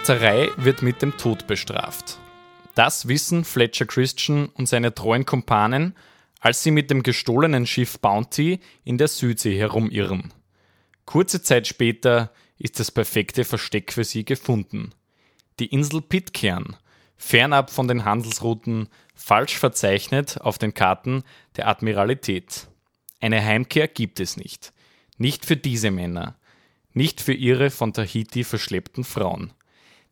Molzerei wird mit dem Tod bestraft. Das wissen Fletcher Christian und seine treuen Kumpanen, als sie mit dem gestohlenen Schiff Bounty in der Südsee herumirren. Kurze Zeit später ist das perfekte Versteck für sie gefunden. Die Insel Pitcairn, fernab von den Handelsrouten, falsch verzeichnet auf den Karten der Admiralität. Eine Heimkehr gibt es nicht. Nicht für diese Männer. Nicht für ihre von Tahiti verschleppten Frauen.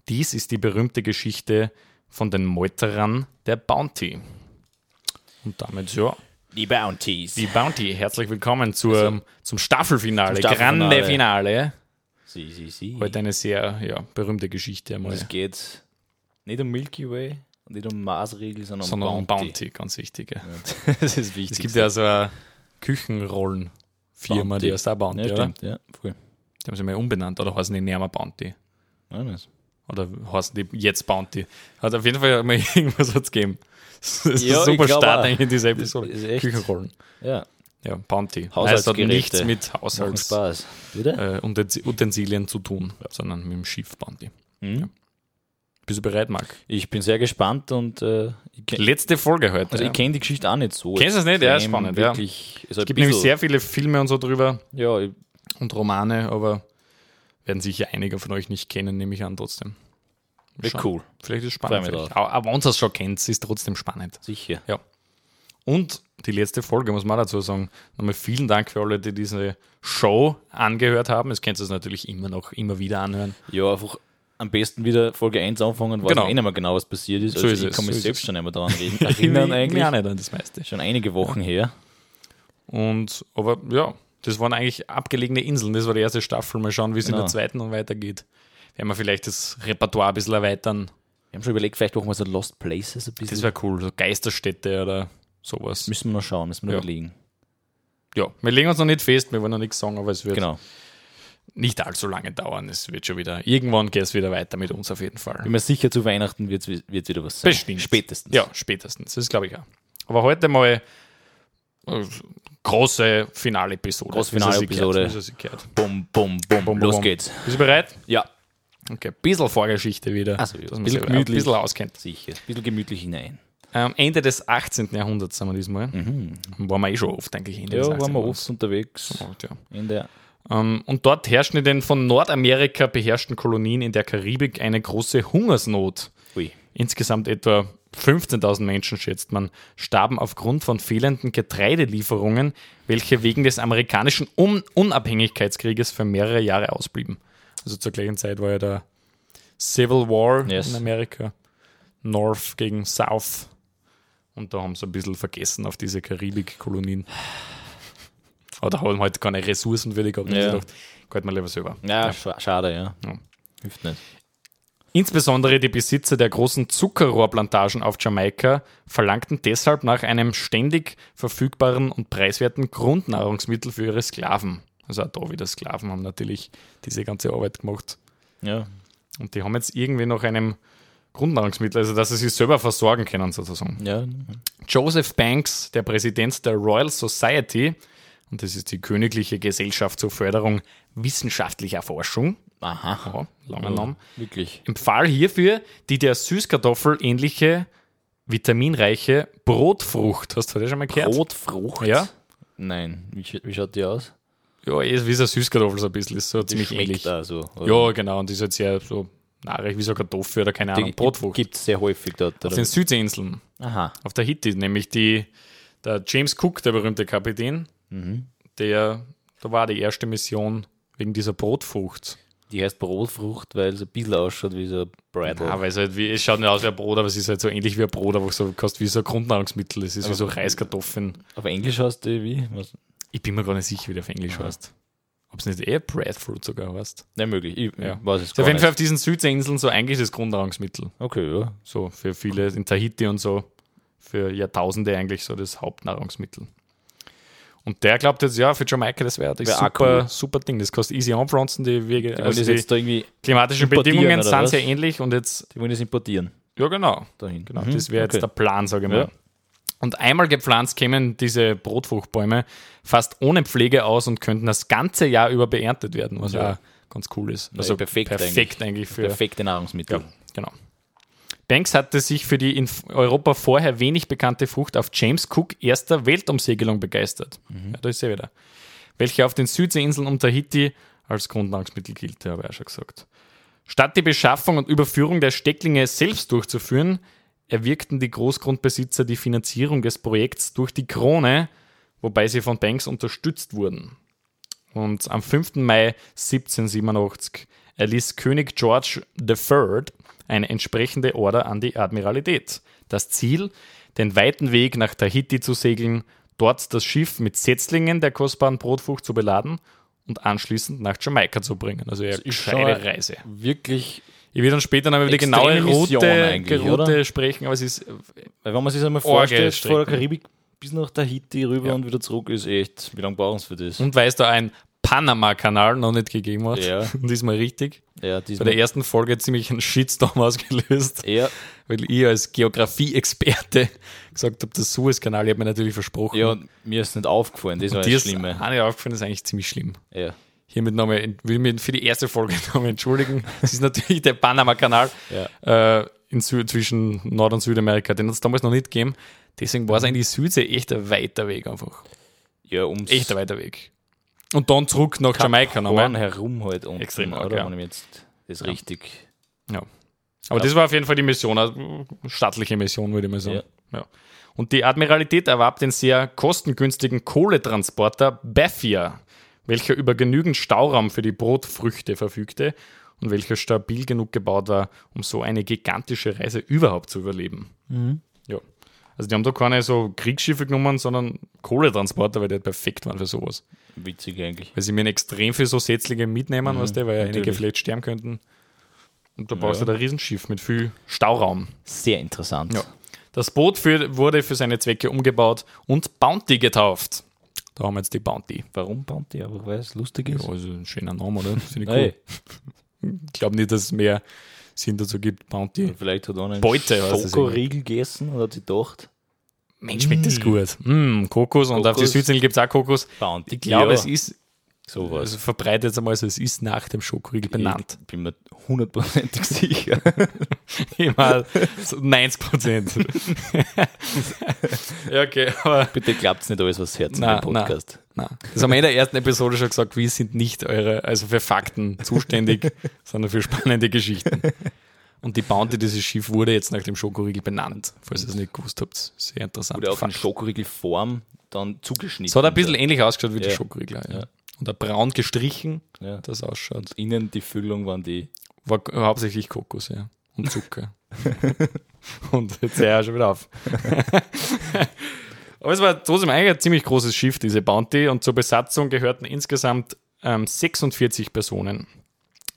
Dies ist die berühmte Geschichte von den Meuterern der Bounty. Und damit, ja, Die Bounties. die Bounty. Herzlich willkommen zur, Also, zum Staffelfinale, zum Staffelfinale. Grande Finale. Sie, sie, sie. Heute eine sehr ja, berühmte Geschichte einmal. Es geht nicht um Milky Way und nicht um Maßregel, sondern um sondern um Bounty. Bounty, ganz wichtig. Ja. das ist wichtig. Es gibt ja so eine Küchenrollenfirma, die heißt auch Bounty, ja, stimmt, ja, voll. Die haben sie mal umbenannt, oder heißen die mehr Bounty? Ja, das. Oder heißen die jetzt Bounty? Hat auf jeden Fall mal irgendwas hat's gegeben. Das ist Ja, ein super ich glaub Start eigentlich in dieser Episode. Ist echt- Küchenrollen. ja. Ja, Bounty. Heißt, hat nichts mit Haushalts äh, Utensi- Utensilien zu tun, sondern mit dem Schiff Bounty. Mhm. Bist du bereit, Marc? Ich bin sehr gespannt und äh, Letzte Folge heute. also ja. ich kenne die Geschichte auch nicht so. Kennst du es nicht? Ja, extrem, spannend, ja. Wirklich, also es gibt nämlich sehr viele Filme und so drüber Ja, und Romane, aber werden sicher einige von euch nicht kennen, nehme ich an trotzdem. Schauen. cool. Vielleicht ist es spannend. Aber, aber uns das schon kennt, ist trotzdem spannend. Sicher. Und die letzte Folge, muss man dazu sagen. Nochmal vielen Dank für alle, die diese Show angehört haben. Es könnt ihr es natürlich immer noch, immer wieder anhören. Ja, einfach am besten wieder Folge 1 anfangen, weiß Genau. genau. eh nicht mehr genau, was passiert ist. So Also ist ich es, kann mich so selbst schon mehr daran reden. erinnern eigentlich. Ja, nicht an das meiste. Schon einige Wochen her. Und, aber ja, das waren eigentlich abgelegene Inseln. Das war die erste Staffel. Mal schauen, wie es in Genau. der zweiten und weitergeht. Werden wir vielleicht das Repertoire ein bisschen erweitern. Wir haben schon überlegt, vielleicht machen wir so Lost Places ein bisschen. Das wäre cool. So Geisterstädte oder sowas. müssen wir noch schauen, müssen wir Ja. noch überlegen. Ja, wir legen uns noch nicht fest, wir wollen noch nichts sagen, aber es wird Genau. nicht allzu lange dauern. Es wird schon wieder, irgendwann geht es wieder weiter mit uns auf jeden Fall. Bin mir sicher, zu Weihnachten wird es wieder was sein. Bestimmt. Spätestens. Ja, spätestens. Das glaube ich auch. Aber heute mal äh, große Finale-Episode. Große gehört. Bum, bum, bum, Bum, Los bum. geht's. Bist du bereit? Ja. Okay, ein bisschen Vorgeschichte wieder. Ach so, ja. dass man Bisschen sich ein gemütlich. bisschen auskennt. Sicher. Ein bisschen gemütlich hinein. Ähm, Ende des 18. Jahrhunderts sind wir diesmal. Waren wir eh schon oft eigentlich Ende Mhm. Ja, des 18. waren wir Jahrhunderts. oft unterwegs. Oft, ja. In der Ähm, und dort herrschten in den von Nordamerika beherrschten Kolonien in der Karibik eine große Hungersnot. Ui. Insgesamt etwa 15.000 Menschen, schätzt man, starben aufgrund von fehlenden Getreidelieferungen, welche wegen des amerikanischen Un Unabhängigkeitskrieges für mehrere Jahre ausblieben. Also zur gleichen Zeit war ja der Civil War Yes. in Amerika. North gegen South. Und da haben sie ein bisschen vergessen auf diese Karibik-Kolonien. Oder haben halt keine Ressourcen für die gehabt. Ja. ja. gedacht, geht mal lieber selber. Ja, scha- schade, ja. Ja. Hilft nicht. Insbesondere die Besitzer der großen Zuckerrohrplantagen auf Jamaika verlangten deshalb nach einem ständig verfügbaren und preiswerten Grundnahrungsmittel für ihre Sklaven. Also auch da wieder Sklaven haben natürlich diese ganze Arbeit gemacht. Ja. Und die haben jetzt irgendwie nach einem Grundnahrungsmittel, also dass sie sich selber versorgen können sozusagen. Ja. Joseph Banks, der Präsident der Royal Society, und das ist die Königliche Gesellschaft zur Förderung wissenschaftlicher Forschung, Aha. ja, langer Name, Wirklich. empfahl hierfür die der Süßkartoffel ähnliche, vitaminreiche Brotfrucht. Hast du das schon mal gehört? Brotfrucht? Ja. Nein. Wie, wie schaut die aus? Ja, ist wie so eine Süßkartoffel so ein bisschen, ist so ziemlich ähnlich. da so. Ja, genau, und die ist jetzt sehr so nahrig wie so Kartoffel oder keine Ahnung, die Brotfrucht. Gibt es sehr häufig dort. Auf den Südseeinseln, Aha. auf der Haiti, nämlich die, der James Cook, der berühmte Kapitän, Mhm. der, da war die erste Mission wegen dieser Brotfrucht. Die heißt Brotfrucht, weil es ein bisschen ausschaut wie so ein Bridle. Ja, weil es halt wie, es schaut nicht aus wie ein Brot, aber es ist halt so ähnlich wie ein Brot, aber so kostet wie so ein Grundnahrungsmittel. Es ist wie so Reiskartoffeln. Auf Englisch heißt die wie? Was? Ich bin mir gar nicht sicher, wie der auf Englisch heißt. Ob es nicht eher Breadfruit sogar heißt. Nicht möglich. Ich Ja. ja. weiß es Ist auf jeden Fall auf diesen Südseeinseln so eigentlich das Grundnahrungsmittel. Okay, ja. So für viele in Tahiti und so, für Jahrtausende eigentlich so das Hauptnahrungsmittel. Und der glaubt jetzt, ja, für Jamaika, das wäre das Wär super, cool. super Ding. Das kostet easy anpflanzen, die Wege. Die Also die jetzt da irgendwie, klimatischen Bedingungen sind sehr ähnlich und jetzt, die wollen das importieren ja genau, dahin. genau Mhm, das wäre jetzt okay. der Plan, sage ich mal. Ja. Und einmal gepflanzt kämen diese Brotfruchtbäume fast ohne Pflege aus und könnten das ganze Jahr über beerntet werden, was Ja. ganz cool ist. Ja, Also perfekt perfekt eigentlich, für. Perfekte Nahrungsmittel. Ja, genau. Banks hatte sich für die in Europa vorher wenig bekannte Frucht auf James Cook erster Weltumsegelung begeistert. Ja, da ist sie wieder. Welche auf den Südseeinseln und Tahiti als Grundnahrungsmittel gilt, habe ich auch schon gesagt. Statt die Beschaffung und Überführung der Stecklinge selbst durchzuführen, erwirkten die Großgrundbesitzer die Finanzierung des Projekts durch die Krone, wobei sie von Banks unterstützt wurden. Und am 5. Mai 1787 erließ König George III eine entsprechende Order an die Admiralität. Das Ziel, den weiten Weg nach Tahiti zu segeln, dort das Schiff mit Setzlingen der kostbaren Brotfrucht zu beladen und anschließend nach Jamaika zu bringen. Also schon gescheite Reise. Wirklich, Ich will dann später noch über die genaue Route, Route sprechen, aber es ist weil wenn man sich das einmal vorstellt, vor der. Karibik bis nach Tahiti rüber Ja. und wieder zurück, ist echt, wie lange brauchen sie für das? und weil es da ein Panama-Kanal noch nicht gegeben hat. Ja. Und diesmal richtig. Ja, Bei diesmal, der ersten Folge ziemlich einen Shitstorm ausgelöst. ja, weil ich als Geografie-Experte gesagt habe, das Suezkanal, ich habe mir natürlich versprochen. ja, und mir ist nicht aufgefallen, das war das ist Schlimme. auch nicht aufgefallen, das ist eigentlich ziemlich schlimm. Ja. Hiermit nochmal, will ich mich für die erste Folge nochmal entschuldigen. Es ist natürlich der Panama-Kanal äh, in Sü zwischen Nord- und Südamerika, den hat es damals noch nicht gegeben. Deswegen war es eigentlich die Südsee echt ein weiter Weg einfach. ja, ums Echt ein weiter Weg. Und dann zurück nach Jamaika Horn nochmal. herum halt unten, Extrem oder? ja. Wenn ich jetzt das Ja. richtig... Ja. Aber das war auf jeden Fall die Mission, eine staatliche Mission, würde ich mal sagen. Ja. Und die Admiralität erwarb den sehr kostengünstigen Kohletransporter Bafia, welcher über genügend Stauraum für die Brotfrüchte verfügte und welcher stabil genug gebaut war, um so eine gigantische Reise überhaupt zu überleben. Ja. Also die haben da keine so Kriegsschiffe genommen, sondern Kohletransporter, weil die halt perfekt waren für sowas. Witzig eigentlich. Weil sie mir extrem viel so Setzlinge mitnehmen, weißt du, weil ja einige vielleicht sterben könnten. Und da brauchst Ja. du da ein Riesenschiff mit viel Stauraum. Sehr interessant. Ja. Das Boot für, wurde für seine Zwecke umgebaut und Bounty getauft. Da haben wir jetzt die Bounty. Warum Bounty? Aber weil es lustig ist. Ja, also ein schöner Name, oder? Finde ich cool. Ich glaube nicht, dass es mehr Sinn dazu gibt. Bounty. vielleicht hat einer einen Beute Schokoriegel gegessen und hat sich gedacht, Mensch, schmeckt das gut. Mm, Kokos. Und auf der Kokos. Südinsel gibt es auch Kokos. Bounty. Ich glaube, ja, es ist, sowas. also verbreitet jetzt einmal, so, es ist nach dem Schokoriegel benannt. Ich bin mir hundertprozentig sicher. Immer so 90 Prozent. ja, okay, aber Bitte klappt nicht alles, was Herz in dem Podcast. Na, das haben wir in der ersten Episode schon gesagt, wir sind nicht eure, also für Fakten zuständig, sondern für spannende Geschichten. Und die Bounty, dieses Schiff, wurde jetzt nach dem Schokoriegel benannt, falls ihr es nicht gewusst habt. Sehr interessant. Wurde auch in Fakt. Schokoriegel-Form dann zugeschnitten. Es hat ein bisschen ähnlich ausgeschaut wie die Ja. Schokoriegel. Ja. Ja. Und ein braun gestrichen, Ja. das ausschaut. Innen die Füllung waren die. War hauptsächlich Kokos, ja. Und Zucker. und jetzt hör ich schon wieder auf. Aber es war trotzdem eigentlich ein ziemlich großes Schiff, diese Bounty, und zur Besatzung gehörten insgesamt ähm, 46 Personen.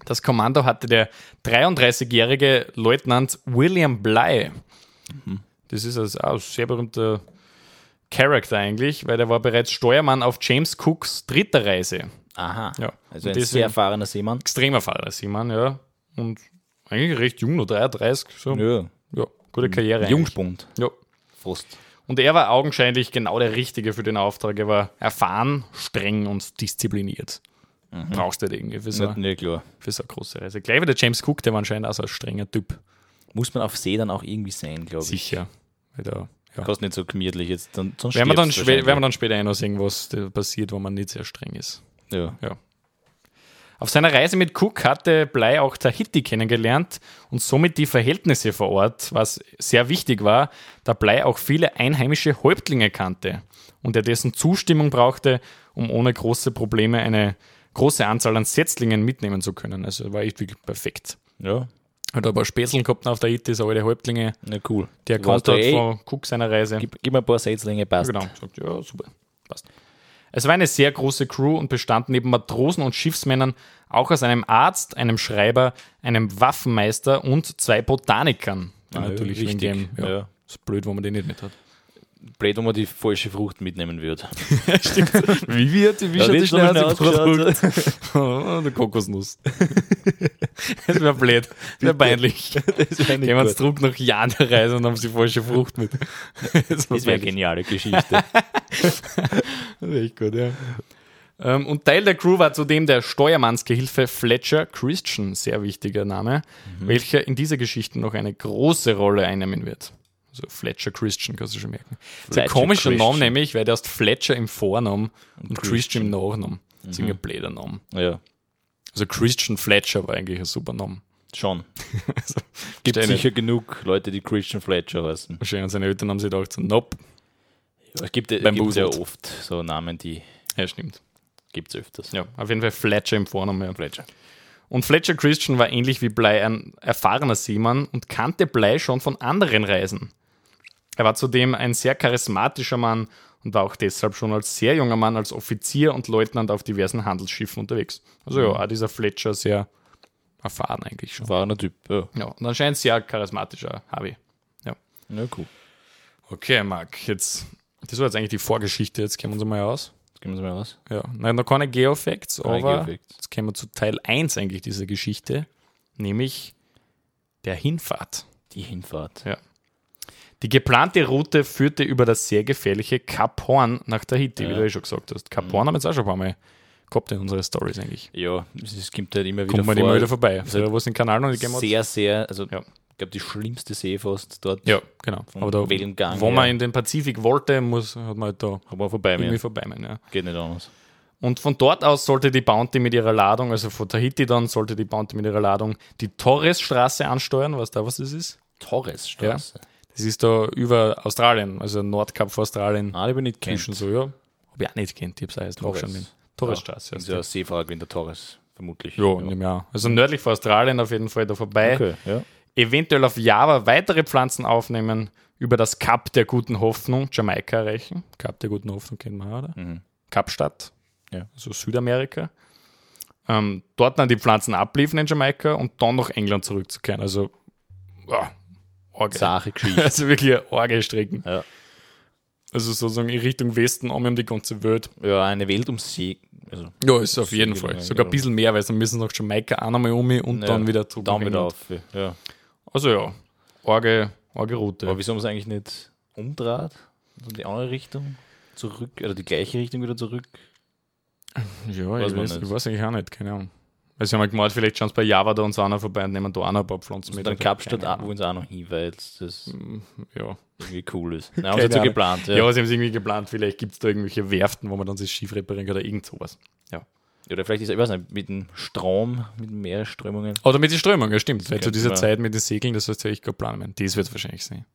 Das Kommando hatte der 33-jährige Leutnant William Bligh. Das ist also auch ein sehr berühmter Charakter eigentlich, weil der war bereits Steuermann auf James Cooks dritter Reise. Aha. Ja. Also ein sehr erfahrener Seemann. Extremer Fahrer, Simon, ja. Und eigentlich recht jung, nur 33. So. Ja. Ja, gute Karriere. eigentlich. Jungspund. Ja. Fast. Und er war augenscheinlich genau der Richtige für den Auftrag. Er war erfahren, streng und diszipliniert. Brauchst du nicht irgendwie für so, Nicht, nicht klar. für so eine große Reise. Gleich wie der James Cook, der war anscheinend auch so ein strenger Typ. Muss man auf See dann auch irgendwie sein, glaube ich. Sicher. Weil da, ja. Kostet nicht so gemütlich jetzt. Dann, sonst Werden wir, dann, werden wir dann später eh noch sehen, was da passiert, wenn man nicht sehr streng ist. wahrscheinlich. Ja. Auf seiner Reise mit Cook hatte Bly auch Tahiti kennengelernt und somit die Verhältnisse vor Ort, was sehr wichtig war, da Bly auch viele einheimische Häuptlinge kannte und er dessen Zustimmung brauchte, um ohne große Probleme eine große Anzahl an Setzlingen mitnehmen zu können. Also war echt wirklich perfekt. Ja. Hat ein paar Späßeln gehabt auf Tahiti, so alte Häuptlinge, Na cool. der kommt dort von Cook seiner Reise. Gib, gib mir ein paar Setzlinge, passt. Genau, sagt, ja, super, passt. Es war eine sehr große Crew und bestand neben Matrosen und Schiffsmännern auch aus einem Arzt, einem Schreiber, einem Waffenmeister und zwei Botanikern. Ja, natürlich wegen wichtig, dem, ja, ja. ist blöd, wenn man den nicht mit hat. Blöd, wenn man die falsche Frucht mitnehmen würde. Wie wird die Ja, wie schaut die? Oh, der Kokosnuss. das wäre blöd, das wäre peinlich. Das Gehen wir uns zurück nach Jahren der Reise und haben die falsche Frucht mit. Das, Das wäre eine geniale Geschichte. Echt gut, ja. Ähm, und Teil der Crew war zudem der Steuermannsgehilfe Fletcher Christian, sehr wichtiger Name, welcher in dieser Geschichte noch eine große Rolle einnehmen wird. Also Fletcher Christian, kannst du schon merken. Das ist ein komischer Christian. Name nämlich, weil der ist Fletcher im Vornamen und, Christian im Nachnamen. Das ist ein blöder Name. Ja, Also Christian Fletcher war eigentlich ein super Name. schon. Also, Gibt sicher genug Leute, die Christian Fletcher heißen. Wahrscheinlich seine Eltern haben sich gedacht, so, nope. Ja, es gibt, es Beim gibt ja oft so Namen, die Ja, stimmt. gibt es öfters. Ja, auf jeden Fall Fletcher im Vornamen. Ja. Fletcher. Und Fletcher Christian war ähnlich wie Blei ein erfahrener Seemann und kannte Blei schon von anderen Reisen. Er war zudem ein sehr charismatischer Mann und war auch deshalb schon als sehr junger Mann als Offizier und Leutnant auf diversen Handelsschiffen unterwegs. Also ja, auch dieser Fletcher sehr erfahren eigentlich schon. Ein Typ, ja. Ja, und anscheinend sehr charismatischer Harvey. Ja. Ja, cool. Okay, Marc, jetzt, das war jetzt eigentlich die Vorgeschichte, jetzt kennen wir uns mal aus. Jetzt gehen wir mal raus. Ja, nein, noch keine Geofacts, aber Geofacts. jetzt kommen wir zu Teil 1 eigentlich dieser Geschichte, nämlich der Hinfahrt. Die Hinfahrt. Ja. Die geplante Route führte über das sehr gefährliche Kap Horn nach Tahiti, wie Ja. du eh schon gesagt hast. Kap Horn haben wir jetzt auch schon ein paar Mal gehabt in unsere Stories eigentlich. Ja, es kommt halt immer wieder Kommt man vor. immer wieder vorbei. Es hat So, wo es den Kanal noch nicht hat. sehr, sehr, also Ja. ich glaube, die schlimmste See fast dort. Ja, genau. Aber da, Wellengang wo her. man in den Pazifik wollte, muss, hat man halt da Haben wir vorbei irgendwie vorbei. meinen, Ja. Geht nicht anders. Und von dort aus sollte die Bounty mit ihrer Ladung, also von Tahiti dann, sollte die Bounty mit ihrer Ladung die Torres-Straße ansteuern. Weißt du, was das ist? Torresstraße. Das ist da über Australien, also Nordkap vor Australien. Ah, die bin ich nicht kennt. so, ja. Hab ich auch nicht kennt, ich hab's auch erst Torres. nachschauen. Torres-Straße. Ist heißt ja die. Seefahrer in der Torres, vermutlich. Ja, in dem Jahr. Also nördlich vor Australien auf jeden Fall da vorbei. Okay, ja. Eventuell auf Java weitere Pflanzen aufnehmen, über das Kap der guten Hoffnung Jamaika erreichen. Kap der guten Hoffnung kennen wir, oder? Mhm. Kapstadt, Ja. also Südamerika. Ähm, dort dann die Pflanzen abliefern in Jamaika und dann nach England zurückzukehren. Also, ja, Orge. Sache Geschichte. Also wirklich eine Orge strecken. Ja. Also sozusagen in Richtung Westen, um um die ganze Welt. ja, eine Welt um See. Also Ja, ist auf jeden Fall. Sogar ein bisschen mehr, weil dann müssen sie nach Jamaika auch nochmal um und Ja, dann wieder zurück. Nach wieder auf. Ja. Also ja, Orge, Orge Route. Aber wieso haben sie eigentlich nicht umdraht? In die andere Richtung? Zurück, oder die gleiche Richtung wieder zurück? Ja, Weiß ich weiß, ich weiß eigentlich auch nicht, keine Ahnung. Also sie haben halt gemeint, vielleicht schauen sie bei Java da uns auch noch vorbei und nehmen da auch noch ein paar Pflanzen Und dann Also Kapstadt auch, wollen sie auch noch hin, weil das Ja. irgendwie cool ist. Nein, haben sie so geplant. Ja. Ja. sie haben es irgendwie geplant, vielleicht gibt es da irgendwelche Werften, wo man dann das Schiff reparieren kann oder irgend sowas. Oder vielleicht ist, ich weiß nicht, mit dem Strom, mit den Meeresströmungen. Oder mit den Strömungen, ja stimmt. Weil zu dieser Zeit mit den Segeln, das heißt ja, ich gerade planen. Das wird es wahrscheinlich sein.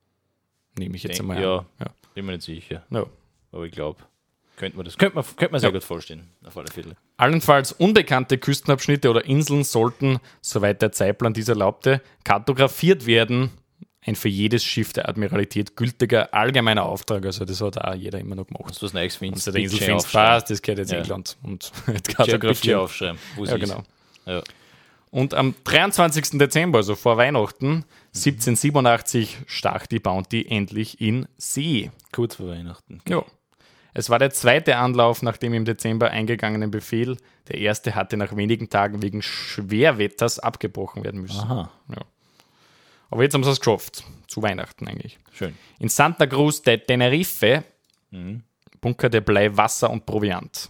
Nehme ich jetzt Denk, einmal ja, an. Ja. bin mir nicht sicher. Ja. Aber ich glaube, könnte man das könnte man, könnte man sehr Ja. gut vorstellen. Auf alle Fälle. Allenfalls unbekannte Küstenabschnitte oder Inseln sollten, soweit der Zeitplan dies erlaubte, kartografiert werden. Ein für jedes Schiff der Admiralität gültiger allgemeiner Auftrag. Also das hat auch jeder immer noch gemacht. Du was Neues Und findest, der Insel findest, das gehört jetzt Ja. England. Und kartografieren. aufschreiben. Wo Ja, genau. Ja. Und am 23. Dezember, also vor Weihnachten, 1787, stach die Bounty endlich in See. Kurz vor Weihnachten. Ja. Es war der zweite Anlauf nach dem im Dezember eingegangenen Befehl. Der erste hatte nach wenigen Tagen wegen Schwerwetters abgebrochen werden müssen. Aha, Aber jetzt haben sie es geschafft. Zu Weihnachten eigentlich. schön. In Santa Cruz de Tenerife Mhm. bunkerte Blei Wasser und Proviant.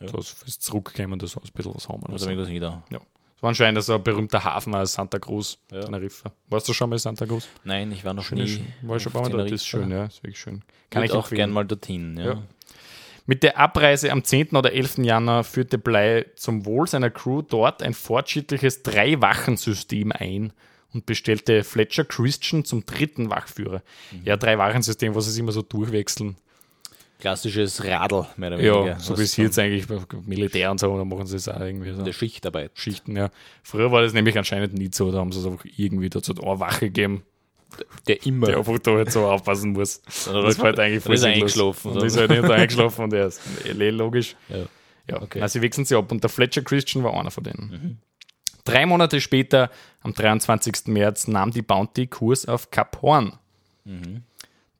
Ja. So, fürs Zurückkommen, das so ein bisschen was haben. Also irgendwas da. Es war anscheinend so ein berühmter Hafen als Santa Cruz, Ja. Tenerife. Warst du schon mal in Santa Cruz? Nein, ich war noch Schöne, nie. war ich schon ein paar Mal dort. Das ist Teneriffa. schön, ja. Ist wirklich schön. Kann Würde ich auch empfehlen. gern mal dorthin. Ja. Ja. Mit der Abreise am 10. oder 11. Januar führte Blei zum Wohl seiner Crew dort ein fortschrittliches Drei-Wachen-System ein und bestellte Fletcher Christian zum dritten Wachführer. Mhm. Ja, Drei-Wachen-System, was sie immer so durchwechseln. Klassisches Radl, mehr oder Ja, weniger. so was wie es jetzt eigentlich bei Militär und so, da machen sie es auch irgendwie so. der Schichtarbeit. Schichten, ja. Früher war das nämlich anscheinend nicht so, da haben sie es einfach irgendwie dazu eine Wache gegeben, Der immer. der einfach da halt so aufpassen muss. Oder Das war halt eigentlich dann ist eingeschlafen, Und ist halt nicht eingeschlafen und er ist eh logisch. Ja. Ja, Okay. also sie wechseln sie ab und der Fletcher Christian war einer von denen. Drei Monate später, am 23. März, nahm die Bounty Kurs auf Kap Horn.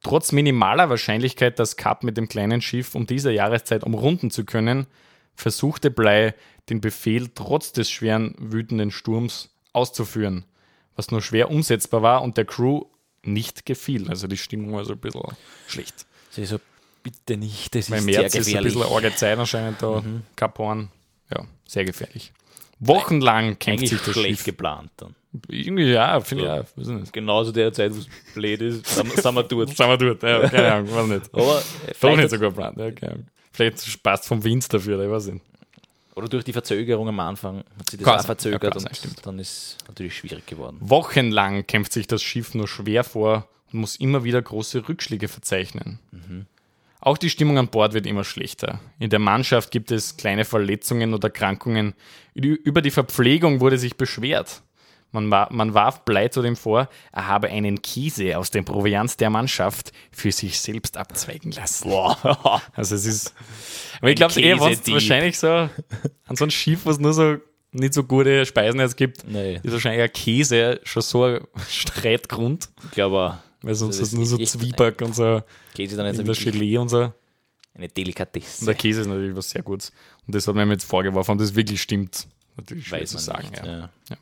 Trotz minimaler Wahrscheinlichkeit, das Kap mit dem kleinen Schiff um diese Jahreszeit umrunden zu können, versuchte Blei, den Befehl trotz des schweren, wütenden Sturms auszuführen, was nur schwer umsetzbar war und der Crew nicht gefiel. Also die Stimmung war so ein bisschen schlecht. Ist so bitte nicht. Das Mein ist März sehr ist ein gefährlich. bisschen eine arge Zeit anscheinend da. Cap Horn. Ja, sehr gefährlich. Wochenlang kämpft Eigentlich sich das schlecht Schiff. geplant dann. Irgendwie, ja, finde ich Ja. Weiß ich nicht. Genauso der Zeit, wo es blöd ist, sind, wir dort. Sind wir dort? Ja, keine Ahnung, weiß nicht. Aber Doch vielleicht nicht so gut geplant. Ja, keine Ahnung. Vielleicht passt vom Wind dafür, ich weiß nicht. Oder durch die Verzögerung am Anfang hat sich das Kann auch verzögert Ja, kann und stimmt. dann ist natürlich schwierig geworden. Wochenlang kämpft sich das Schiff nur schwer vor und muss immer wieder große Rückschläge verzeichnen. Auch die Stimmung an Bord wird immer schlechter. In der Mannschaft gibt es kleine Verletzungen oder Krankungen. Ü- Über die Verpflegung wurde sich beschwert. Man, man warf Blei zudem vor, er habe einen Käse aus dem Proviant der Mannschaft für sich selbst abzweigen lassen. Also es ist. Aber ich glaube, eher was wahrscheinlich so an so einem Schiff, was nur so nicht so gute Speisen jetzt gibt, Nee. ist wahrscheinlich ein Käse schon so ein Streitgrund, Ich glaube, weil sonst das ist nur so Zwieback und so Käse dann jetzt in der Gelee und so. eine Delikatesse. Und der Käse ist natürlich was sehr Gutes. Und das hat man mir jetzt vorgeworfen, ob das wirklich stimmt. Natürlich schwer Weiß zu sagen. nicht. Ja. Ja.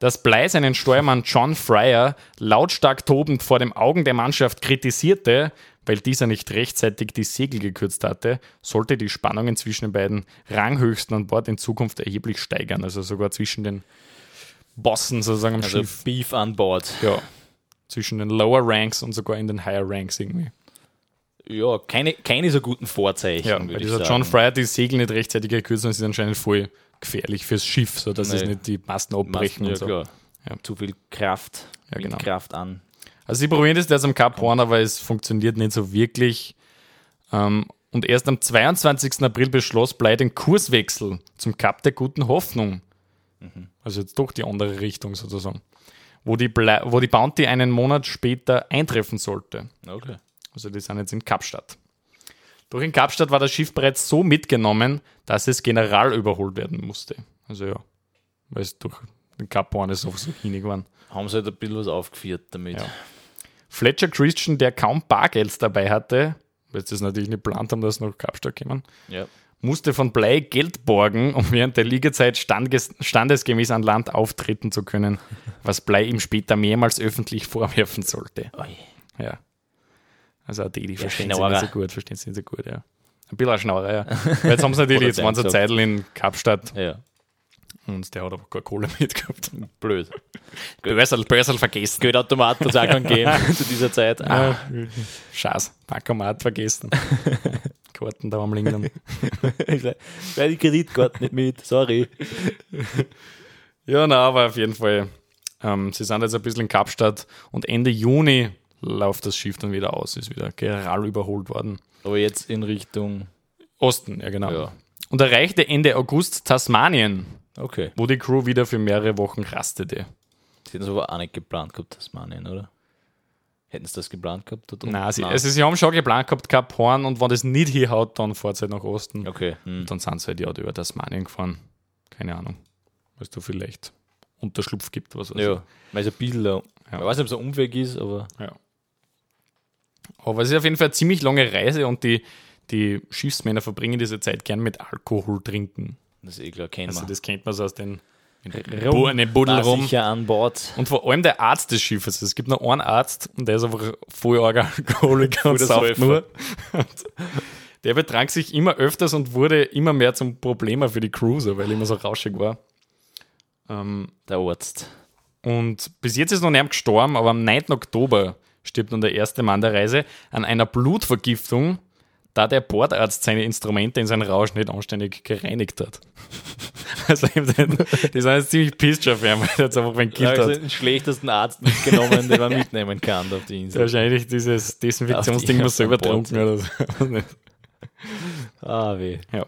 Dass Blei seinen Steuermann John Fryer lautstark tobend vor den Augen der Mannschaft kritisierte, weil dieser nicht rechtzeitig die Segel gekürzt hatte, sollte die Spannungen zwischen den beiden Ranghöchsten an Bord in Zukunft erheblich steigern. Also sogar zwischen den Bossen sozusagen am Also Schiff. Beef an Bord. Ja. Zwischen den Lower Ranks und sogar in den Higher Ranks irgendwie. Ja, keine, keine so guten Vorzeichen, Ja, weil dieser sagen. John Fryer die Segel nicht rechtzeitig gekürzt und ist anscheinend voll gefährlich fürs Schiff, sodass es Nee. nicht die Masten abbrechen ja, und so. Ja. Zu viel Kraft, Ja, genau. Kraft an. Also sie probieren das jetzt am Cap Horn, aber es funktioniert nicht so wirklich. Ähm, und erst am 22. April beschloss Blei den Kurswechsel zum Kap der guten Hoffnung. Also jetzt doch die andere Richtung sozusagen. Wo die, Blei, wo die Bounty einen Monat später eintreffen sollte. Okay. Also die sind jetzt in Kapstadt. Doch in Kapstadt war das Schiff bereits so mitgenommen, dass es general überholt werden musste. Also ja, weil es durch den Cap Horn ist so hinig waren. Haben sie halt ein bisschen was aufgeführt damit. Ja. Fletcher Christian, der kaum Bargeld dabei hatte, weil sie das natürlich nicht geplant haben, dass sie nach Kapstadt kommen, Ja. musste von Blei Geld borgen, um während der Liegezeit standes, standesgemäß an Land auftreten zu können, was Blei ihm später mehrmals öffentlich vorwerfen sollte. Oi. Ja. Also auch die, die verstehen sie nicht so gut, verstehen sie nicht so gut, ja. Ein bisschen Schnauer, ja. Weil jetzt haben sie natürlich, jetzt waren sie eine Zeit Zeit in Kapstadt Ja. und der hat aber keine Kohle mitgehabt. Blöd. Börsel, Börsel vergessen. Geldautomat hat es auch gehen zu dieser Zeit. Ah, Scheiß, Bankomat vergessen. Karten da am Lingern. weil die Kreditkarte nicht mit, sorry. Ja, na, aber auf jeden Fall. Ähm, sie sind jetzt ein bisschen in Kapstadt und Ende Juni läuft das Schiff dann wieder aus, ist wieder general überholt worden. Aber jetzt in Richtung. Osten, ja genau. Ja. Und erreichte Ende August Tasmanien, Okay. wo die Crew wieder für mehrere Wochen rastete. Sie hätten es aber auch nicht geplant gehabt, Tasmanien, oder? Hätten sie das geplant gehabt? Oder? Nein, sie, also sie haben schon geplant gehabt, Cap Horn, und wenn das nicht hinhaut, dann fahrt sie halt nach Osten. Okay. Hm. Und dann sind sie halt ja über Tasmanien gefahren. Keine Ahnung. Weil es da vielleicht Unterschlupf gibt, was weiß Ja, weil es ein bisschen. Ja. Ich weiß nicht, ob es ein Umweg ist, aber. Ja. Aber es ist auf jeden Fall eine ziemlich lange Reise und die, die Schiffsmänner verbringen diese Zeit gern mit Alkohol trinken. Das ist eh klar, kennen Also wir. das kennt man so aus den Rum eine Buddel rum. sicher an Bord. Und vor allem der Arzt des Schiffes. Es gibt nur einen Arzt und der ist einfach voll arger Alkoholiker und sauft nur. Der betrank sich immer öfters und wurde immer mehr zum Problem für die Cruiser, weil er immer so rauschig war. Ähm, Der Arzt. Und bis jetzt ist noch niemand gestorben, aber am 9. Oktober stirbt nun der erste Mann der Reise an einer Blutvergiftung, da der Bordarzt seine Instrumente in seinen Rausch nicht anständig gereinigt hat. Also, die sind jetzt ziemlich pisst schon weil er jetzt einfach Ja, Gilt also hat. den schlechtesten Arzt mitgenommen, den man mitnehmen kann auf die Insel. Wahrscheinlich dieses Desinfektionsding die- selber auf Bord trunken oder so. Ah, weh. Ja.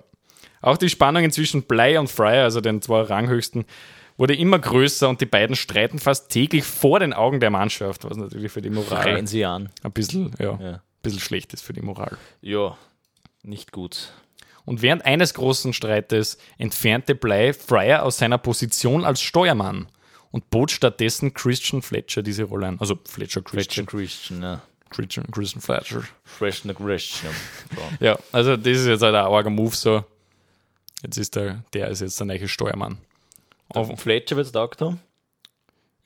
Auch die Spannungen zwischen Bly und Fryer, also den zwei Ranghöchsten, wurde immer größer und die beiden streiten fast täglich vor den Augen der Mannschaft, was natürlich für die Moral sie an. ein bisschen, ja, Ja. ein bisschen schlecht ist für die Moral. ja, nicht gut. Und während eines großen Streites entfernte Bly Fryer aus seiner Position als Steuermann und bot stattdessen Christian Fletcher diese Rolle an. Also Fletcher Christian Christian. Christian, ja. Christian, Christian Fletcher. Christian. So. Ja, also das ist jetzt halt ein arger Move so. Jetzt ist der, der ist jetzt der neue Steuermann. Auf dem Fletcher wird es taugt haben.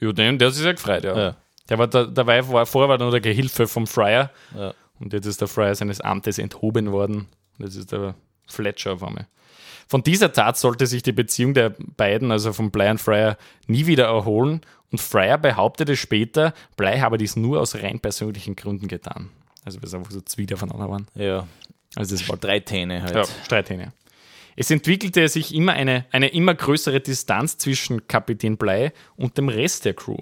Ja, dem, der hat sich ja gefreut, ja. Ja. Der war da, dabei war, vorher war nur der Gehilfe vom Fryer Ja. Und jetzt ist der Fryer seines Amtes enthoben worden. Und jetzt ist der Fletcher auf einmal. Von dieser Tat sollte sich die Beziehung der beiden, also von Bly und Fryer, nie wieder erholen. Und Fryer behauptete später, Bly habe dies nur aus rein persönlichen Gründen getan. Also weil sie einfach so Zwider voneinander waren. Ja. Also das war Streithähne halt. ja, Streithähne. Es entwickelte sich immer eine, eine immer größere Distanz zwischen Kapitän Bly und dem Rest der Crew.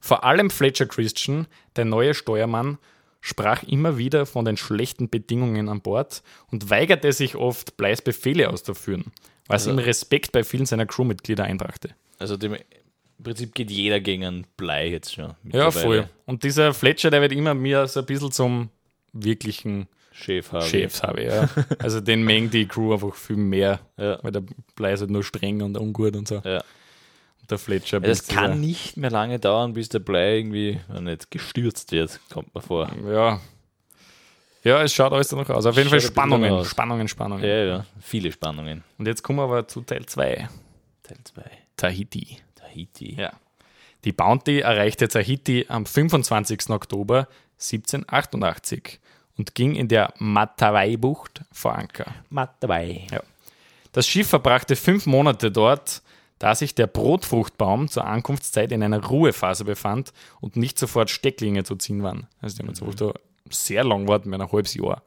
Vor allem Fletcher Christian, der neue Steuermann, sprach immer wieder von den schlechten Bedingungen an Bord und weigerte sich oft, Bleis Befehle auszuführen, was Also- ihm Respekt bei vielen seiner Crewmitglieder einbrachte. Also dem, im Prinzip geht jeder gegen einen Blei jetzt schon. Ja, voll. Und dieser Fletcher, der wird immer mehr so ein bisschen zum wirklichen Chef habe. Chef, habe ich, ja. Also den mengen die Crew einfach viel mehr, Ja. weil der Blei ist halt nur streng und ungut und so. Ja. Und der Fletcher Es bisschen kann nicht mehr lange dauern, bis der Blei irgendwie nicht gestürzt wird, kommt mir vor. Ja. Ja, es schaut alles danach aus. Auf jeden Fall Spannungen. Spannungen, Spannungen. Ja, ja, viele Spannungen. Und jetzt kommen wir aber zu Teil 2. Teil 2. Tahiti. Tahiti. Ja. Die Bounty erreichte Tahiti am 25. Oktober 1788 und ging in der Matavai-Bucht vor Anker. Matt dabei. Ja. Das Schiff verbrachte fünf Monate dort, da sich der Brotfruchtbaum zur Ankunftszeit in einer Ruhephase befand und nicht sofort Stecklinge zu ziehen waren. Also die haben jetzt mhm. sehr lang warten, ein halbes Jahr.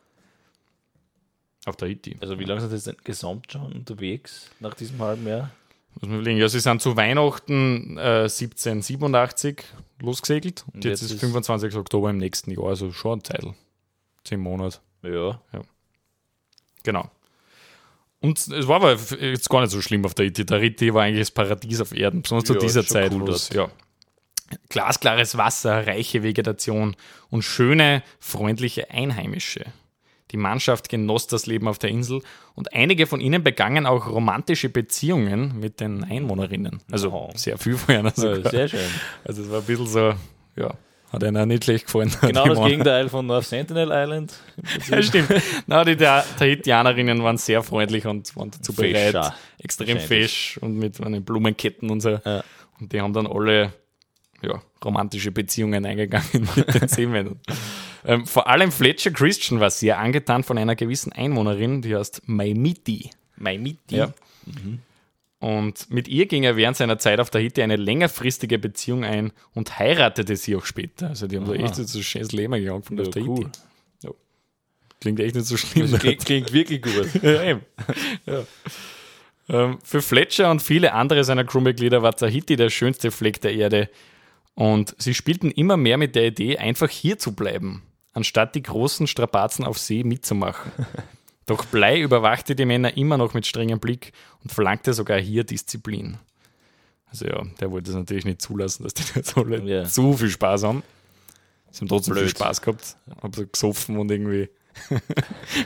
Auf Tahiti. Also wie lange sind Sie jetzt gesamt schon unterwegs nach diesem halben Jahr? Muss man überlegen. Ja, sie sind zu Weihnachten äh, 1787 losgesegelt und, Und jetzt, jetzt ist ist- 25. Oktober im nächsten Jahr, also schon eine Zeit. Zehn Monate. Ja. Genau. Und es war aber jetzt gar nicht so schlimm auf Tahiti. Tahiti war eigentlich das Paradies auf Erden, besonders zu Ja, dieser schon Zeit. cool dort. ja, glasklares Wasser, reiche Vegetation und schöne, freundliche Einheimische. Die Mannschaft genoss das Leben auf der Insel und einige von ihnen begangen auch romantische Beziehungen mit den Einwohnerinnen. Also Oh. sehr viel von ihnen sogar. ja sehr schön. Also es war ein bisschen so, ja, hat auch nicht schlecht gefallen. Genau das Gegenteil von North Sentinel Island. Ja, stimmt. Na, die Ta- Tahitianerinnen waren sehr freundlich und waren dazu bereit. Extrem fesch und mit einen Blumenketten und so. Ja. Und die haben dann alle ja, romantische Beziehungen eingegangen mit den Seemännern. ähm, vor allem Fletcher Christian war sehr angetan von einer gewissen Einwohnerin, die heißt Maimiti. Maimiti. Ja. Und mit ihr ging er während seiner Zeit auf Tahiti eine längerfristige Beziehung ein und heiratete sie auch später. Also die haben da Aha. echt so ein schönes Leben angefangen Ja, auf Tahiti. cool. Klingt echt nicht so schlimm. Das klingt, klingt wirklich gut. Ja, eben. Ja. Ähm, für Fletcher und viele andere seiner Crewmitglieder war Tahiti der schönste Fleck der Erde. Und sie spielten immer mehr mit der Idee, einfach hier zu bleiben, anstatt die großen Strapazen auf See mitzumachen. Doch Blei überwachte die Männer immer noch mit strengem Blick und verlangte sogar hier Disziplin. Also ja, der wollte es natürlich nicht zulassen, dass die jetzt alle Ja. zu viel Spaß haben. Sie haben trotzdem viel Blöd. Spaß gehabt, haben so gesoffen und irgendwie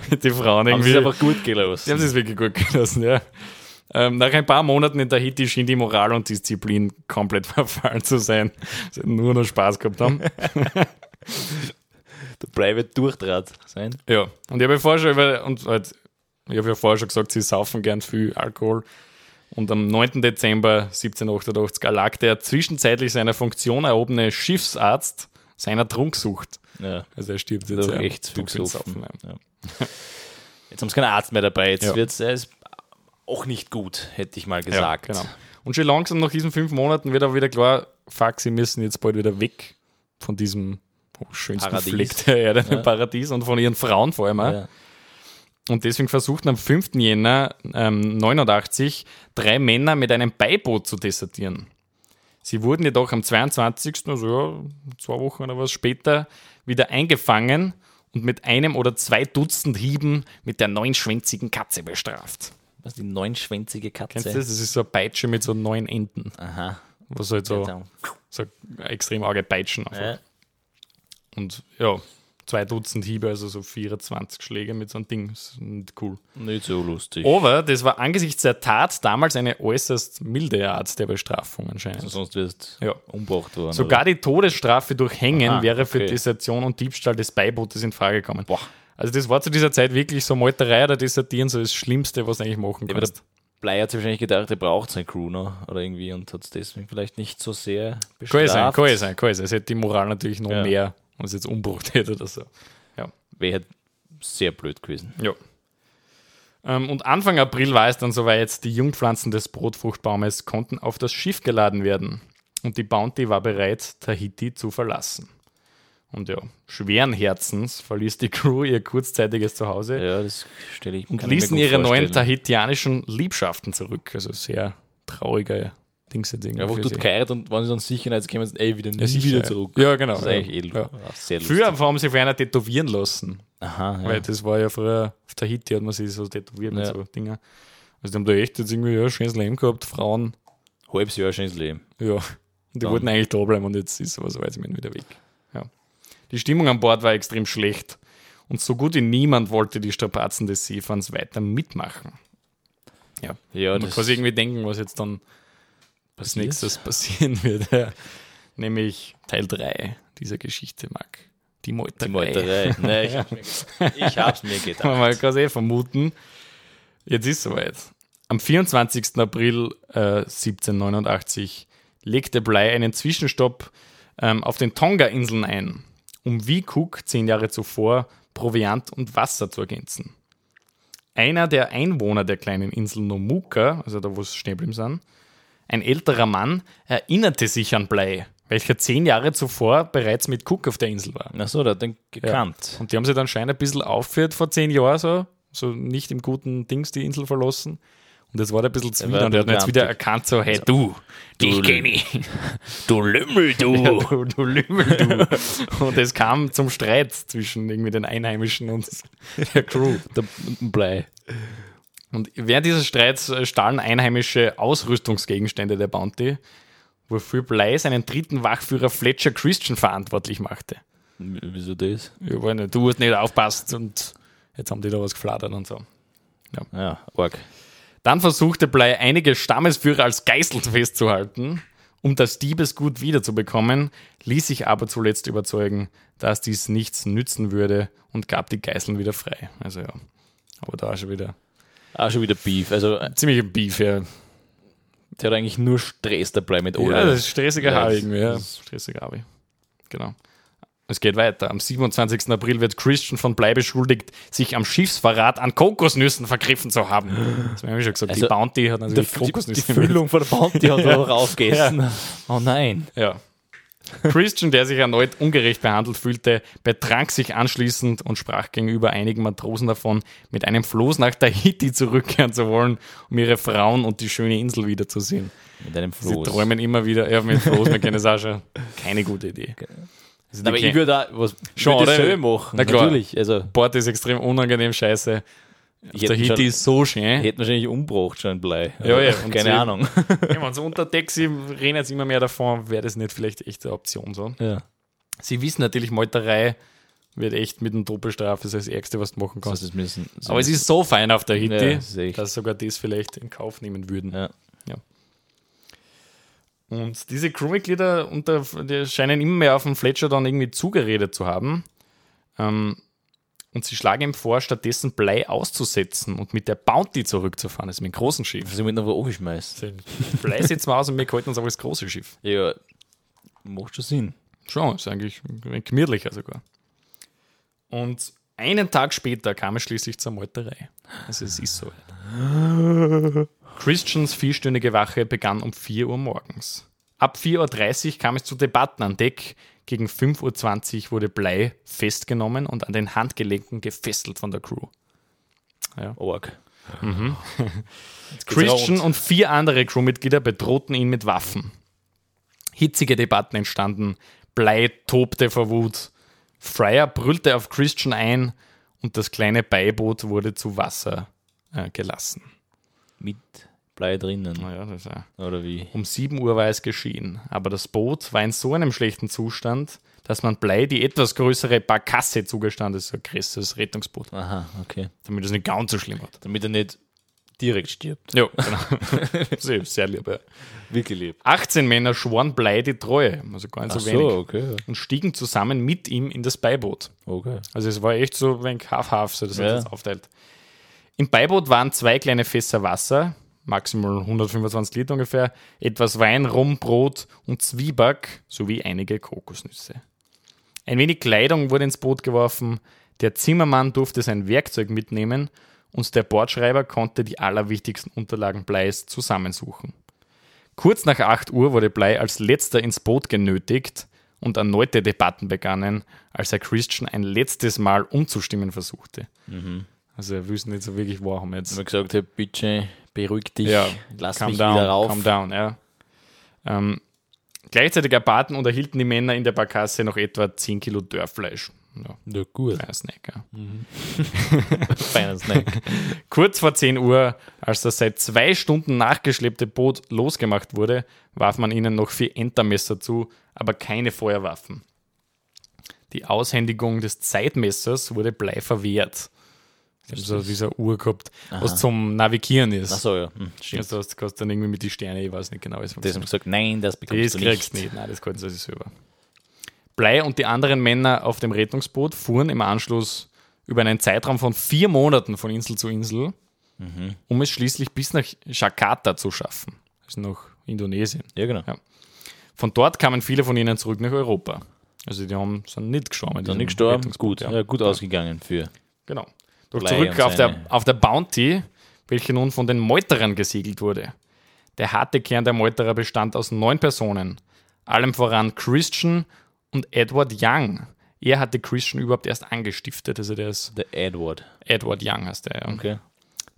mit den Frauen Haben irgendwie. sie einfach gut Sie haben gelassen. es wirklich gut gelassen, ja. Ähm, nach ein paar Monaten in Tahiti schien die Moral und Disziplin komplett verfallen zu sein. Sie hatten nur noch Spaß gehabt haben. Der Blei wird durchdraht sein. ja, und ich habe ja vorher schon über, und halt, ich habe ja vorher schon gesagt, sie saufen gern viel Alkohol. Und am 9. Dezember 1788 erlag der zwischenzeitlich seiner Funktion erhobene Schiffsarzt seiner Trunksucht. Ja. Also er stirbt jetzt ja, echt viel gesoffen. Saufen, ja. Ja. Jetzt haben sie keinen Arzt mehr dabei. Jetzt Ja. wird's, er ist auch nicht gut, hätte ich mal Ja, gesagt. genau. Und schon langsam nach diesen fünf Monaten wird auch wieder klar, fuck, sie müssen jetzt bald wieder weg von diesem schönsten Paradies. Fleck der Erde, Ja. Paradies und von ihren Frauen vor allem. auch. Ja. Und deswegen versuchten am 5. Jänner ähm, 89 drei Männer mit einem Beiboot zu desertieren. Sie wurden jedoch am 22., also ja, zwei Wochen oder was später, wieder eingefangen und mit einem oder zwei Dutzend Hieben mit der neunschwänzigen Katze bestraft. Was die neunschwänzige Katze? Kennst du das? Das ist so eine Peitsche mit so neun Enden, Aha. was halt so, so extrem arge Peitschen einfach. Ja. Und ja, zwei Dutzend Hiebe, also so 24 Schläge mit so einem Ding. Das ist nicht cool. Nicht so lustig. Aber das war angesichts der Tat damals eine äußerst milde Art der Bestrafung anscheinend. Sonst wirst du Ja. umgebracht worden. Sogar die Todesstrafe durch Hängen Aha, wäre für okay. Desertion und Diebstahl des Beibootes in Frage gekommen. Boah. Also das war zu dieser Zeit wirklich so Meuterei oder Desertieren so das Schlimmste, was du eigentlich machen kannst. Blei hat sich wahrscheinlich gedacht, er braucht seine Crew noch oder irgendwie und hat es deswegen vielleicht nicht so sehr Kann ja sein, bestraft. kann sein, kann sein. Es hätte die Moral natürlich noch Ja. mehr, wenn es jetzt umbrucht hätte oder so. Ja. Wäre halt sehr blöd gewesen. Ja. Ähm, und Anfang April war es dann soweit, die Jungpflanzen des Brotfruchtbaumes konnten auf das Schiff geladen werden. Und die Bounty war bereit, Tahiti zu verlassen. Und ja, schweren Herzens verließ die Crew ihr kurzzeitiges Zuhause Ja, das stelle ich und mir ließen gut ihre neuen vorstellen. tahitianischen Liebschaften zurück. Also sehr trauriger Dings jetzt irgendwie. Einfach für dort sie. geheiratet und wenn sie dann sicher sind, kommen sie ey, wieder nie Ja, wieder ja. zurück. Ja, genau. Das ist ja. eigentlich eh Ja. ja. sehr lustig. Früher haben sie für einer tätowieren lassen. Aha, ja. Weil das war ja früher auf Tahiti, hat man sich so tätowiert mit Ja. so Dinger. Also die haben da echt jetzt irgendwie ja, ein schönes Leben gehabt, Frauen, Halbes Jahr schönes Leben. ja. Und die Dann. wollten eigentlich da bleiben und jetzt ist aber so weit sind wir wieder weg. Ja. Die Stimmung an Bord war extrem schlecht und so gut wie niemand wollte die Strapazen des Seefahrens weiter mitmachen. Ja, Ja, man das kann sich irgendwie denken, was jetzt dann als nächstes passieren wird. Ja. Nämlich Teil 3 dieser Geschichte, Marc. Die Meuterei. Die Meuterei. Nein, ich hab's mir gedacht. Ich hab's mir gedacht. Man kann es eh vermuten. Jetzt ist soweit. Am 24. April äh, 1789 legte Bligh einen Zwischenstopp ähm, auf den Tonga-Inseln ein, um wie Cook zehn Jahre zuvor Proviant und Wasser zu ergänzen. Einer der Einwohner der kleinen Insel Nomuka, also da wo es geblieben sind, ein älterer Mann, erinnerte sich an Bligh, welcher zehn Jahre zuvor bereits mit Cook auf der Insel war. Ach so, der hat den gekannt. Und die haben sie dann scheinbar ein bisschen aufgeführt vor zehn Jahren so, so nicht im guten Dings die Insel verlassen. Und jetzt war der ein bisschen zwider und er hat ihn jetzt wieder erkannt, so, hey du, dich kenn ich. Du Lümmel, du! Ja, du, du Lümmel, du. Und es kam zum Streit zwischen irgendwie den Einheimischen und der Crew. Der Blei. Und während dieses Streits äh, stahlen einheimische Ausrüstungsgegenstände der Bounty, wofür Bly seinen dritten Wachführer Fletcher Christian verantwortlich machte. Wieso das? Ja, weil nicht, du hast nicht aufpasst und jetzt haben die da was geflattert und so. Ja, arg. Dann versuchte Bly einige Stammesführer als Geißel festzuhalten, um das Diebesgut wiederzubekommen, ließ sich aber zuletzt überzeugen, dass dies nichts nützen würde und gab die Geißeln wieder frei. Also ja, aber da schon wieder Auch schon wieder Beef. Also, äh, ziemlich ein Beef, ja. der hat eigentlich nur Stress dabei mit Ja, Ola. das ist stressiger Ja, Harvey irgendwie, ja. das- Stressiger Harvey. Genau. Es geht weiter. Am 27. April wird Christian von Blei beschuldigt, sich am Schiffsverrat an Kokosnüssen vergriffen zu haben. Das haben wir schon gesagt. die Also, Bounty hat natürlich die, die Kokosnüsse. Füllung von der Bounty hat er rausgegessen. Oh nein. Ja. Christian, der sich erneut ungerecht behandelt fühlte, betrank sich anschließend und sprach gegenüber einigen Matrosen davon, mit einem Floß nach Tahiti zurückkehren zu wollen, um ihre Frauen und die schöne Insel wiederzusehen. Mit einem Sie Floß. träumen immer wieder, ja, mit Floß, wir kennen es auch schon. Keine gute Idee. Also die Aber ich würde auch was Schon, würde dasselbe machen. Na klar. Natürlich. Also, Bord ist extrem unangenehm scheiße. Ich Der hätte Hit schon, ist so schön. hätten wahrscheinlich umgebracht schon ein Blei. Ja, ja, Keine sie- Ahnung. Ja, wenn sie unter sie reden jetzt immer mehr davon, wäre das nicht vielleicht echt eine Option so. Ja. Sie wissen natürlich, Meuterei wird echt mit einem Doppelstrafe, das das Ärgste, was du machen Das kannst. ist müssen, so Aber es ist so fein auf der Ja, das ist echt- dass sogar das vielleicht in Kauf nehmen würden. Ja. Und diese Crewmitglieder unter, die scheinen immer mehr auf den Fletcher dann irgendwie zugeredet zu haben. Ähm, und sie schlagen ihm vor, stattdessen Blei auszusetzen und mit der Bounty zurückzufahren, also mit dem großen Schiff. Sie mit noch hochgeschmeißt. Blei setzen wir aus und wir halten uns aber das große Schiff. Ja, macht schon Sinn. Schon, ist eigentlich gemütlicher sogar. Und einen Tag später kam es schließlich zur Meuterei. Also es ist so. Christians vierstündige Wache begann um 4 Uhr morgens. Ab 4.30 Uhr kam es zu Debatten an Deck. Gegen 5.20 Uhr wurde Blei festgenommen und an den Handgelenken gefesselt von der Crew. Org. Christian und vier andere Crewmitglieder bedrohten ihn mit Waffen. Hitzige Debatten entstanden, Blei tobte vor Wut, Fryer brüllte auf Christian ein und das kleine Beiboot wurde zu Wasser äh, gelassen. Mit Blei drinnen. Naja, das, äh, Oder wie? um 7 Uhr war es geschehen, aber das Boot war in so einem schlechten Zustand, dass man Blei die etwas größere Barkasse zugestand, das ist so ein größeres Rettungsboot, Aha, okay. damit es nicht ganz so schlimm wird. Damit er nicht direkt stirbt. Ja, genau. sehr, sehr lieb. Ja. Wirklich lieb. 18 Männer schworen Blei die Treue, also gar nicht so so, wenig, okay. und stiegen zusammen mit ihm in das Beiboot. Okay. Also es war echt so ein wenig half-half, so dass er Ja. das aufteilt. Im Beiboot waren zwei kleine Fässer Wasser, maximal 125 Liter ungefähr, etwas Wein, Rum, Brot und Zwieback sowie einige Kokosnüsse. Ein wenig Kleidung wurde ins Boot geworfen, Der Zimmermann durfte sein Werkzeug mitnehmen und der Bordschreiber konnte die allerwichtigsten Unterlagen Bleis zusammensuchen. Kurz nach 8 Uhr wurde Blei als letzter ins Boot genötigt und erneute Debatten begannen, als er Christian ein letztes Mal umzustimmen versuchte. Also er wüsste nicht so wirklich, warum jetzt. Wenn man gesagt hat, bitte beruhig dich, Ja, lass mich down, wieder rauf. calm down, ja. Ähm, gleichzeitig erbaten und erhielten die Männer in der Barkasse noch etwa 10 Kilo Dörrfleisch. Ja, Ja, gut. kleiner Snack, ja. Feiner Snack. Kurz vor 10 Uhr, als das seit zwei Stunden nachgeschleppte Boot losgemacht wurde, warf man ihnen noch vier Entermesser zu, aber keine Feuerwaffen. Die Aushändigung des Zeitmessers wurde Blei verwehrt. Also dieser Uhr gehabt, was zum Navigieren ist. Achso, ja. Hm, stimmt. Also das kannst dann irgendwie mit die Sterne, ich weiß nicht genau, wie es Das haben gesagt, nein, das bekommst Das du kriegst nicht. du nicht, nein, das konnten sie sich selber. Blei und die anderen Männer auf dem Rettungsboot fuhren im Anschluss über einen Zeitraum von vier Monaten von Insel zu Insel, Mhm. um es schließlich bis nach Jakarta zu schaffen. Also nach Indonesien. Ja, genau. Ja. Von dort kamen viele von ihnen zurück nach Europa. Also die haben, sind nicht gestorben. Dann nicht gestorben, gut, ja, gut ausgegangen für. Genau. Doch Blei zurück auf der, auf der Bounty, welche nun von den Meuterern gesegelt wurde. Der harte Kern der Meuterer bestand aus neun Personen, allem voran Christian und Edward Young. Er hatte Christian überhaupt erst angestiftet, also der ist Der Edward. Edward Young heißt er. Ja. Okay.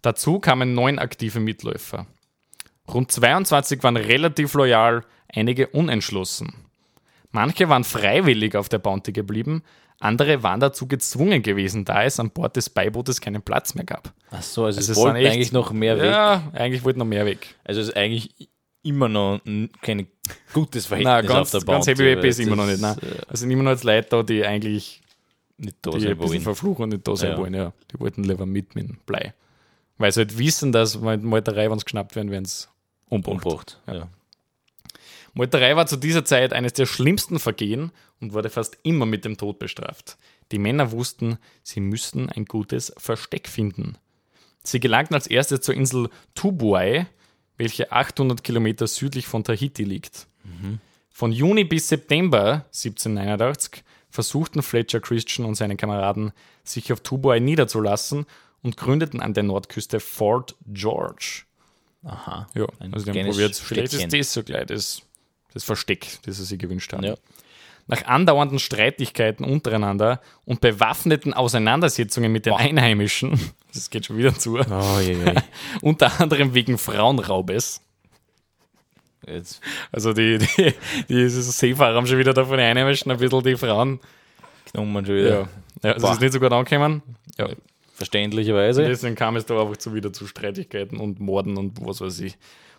Dazu kamen neun aktive Mitläufer. Rund 22 waren relativ loyal, einige unentschlossen. Manche waren freiwillig auf der Bounty geblieben, andere waren dazu gezwungen gewesen, da es an Bord des Beibootes keinen Platz mehr gab. Ach so, also, Also es es wollten echt- eigentlich noch mehr weg. Ja, eigentlich wollten noch mehr weg. Also es ist eigentlich immer noch kein gutes Verhältnis Nein, ganz, auf der ganz Bounty, Happy Happy weil ist immer noch nicht. Nein. äh, Also sind immer noch jetzt Leute da, die eigentlich Nicht da die sein wollen. verfluchen und nicht da sein Ja. wollen. Ja. Die wollten lieber mit mit dem Blei. Weil sie halt wissen, dass mit Meuterei, wenn sie geschnappt werden, werden sie umgebracht. Umgebracht. Ja. Meuterei war zu dieser Zeit eines der schlimmsten Vergehen und wurde fast immer mit dem Tod bestraft. Die Männer wussten, sie müssten ein gutes Versteck finden. Sie gelangten als erstes zur Insel Tubuai, welche 800 Kilometer südlich von Tahiti liegt. Von Juni bis September 1789 versuchten Fletcher Christian und seine Kameraden, sich auf Tubuai niederzulassen und gründeten an der Nordküste Fort George. Aha. Ja, also die haben probiert, vielleicht ist das so gleich das, das Versteck, das sie sich gewünscht haben. Ja. Nach andauernden Streitigkeiten untereinander und bewaffneten Auseinandersetzungen mit den Einheimischen, das geht schon wieder zu, Oh, je, je. unter anderem wegen Frauenraubes. Jetzt Also die, die, die Seefahrer haben schon wieder da von den Einheimischen ein bisschen die Frauen. genommen schon wieder. Ja, ja also Boah. ist nicht so gut angekommen. Ja. Verständlicherweise. Deswegen kam es da einfach zu wieder zu Streitigkeiten und Morden und was weiß ich.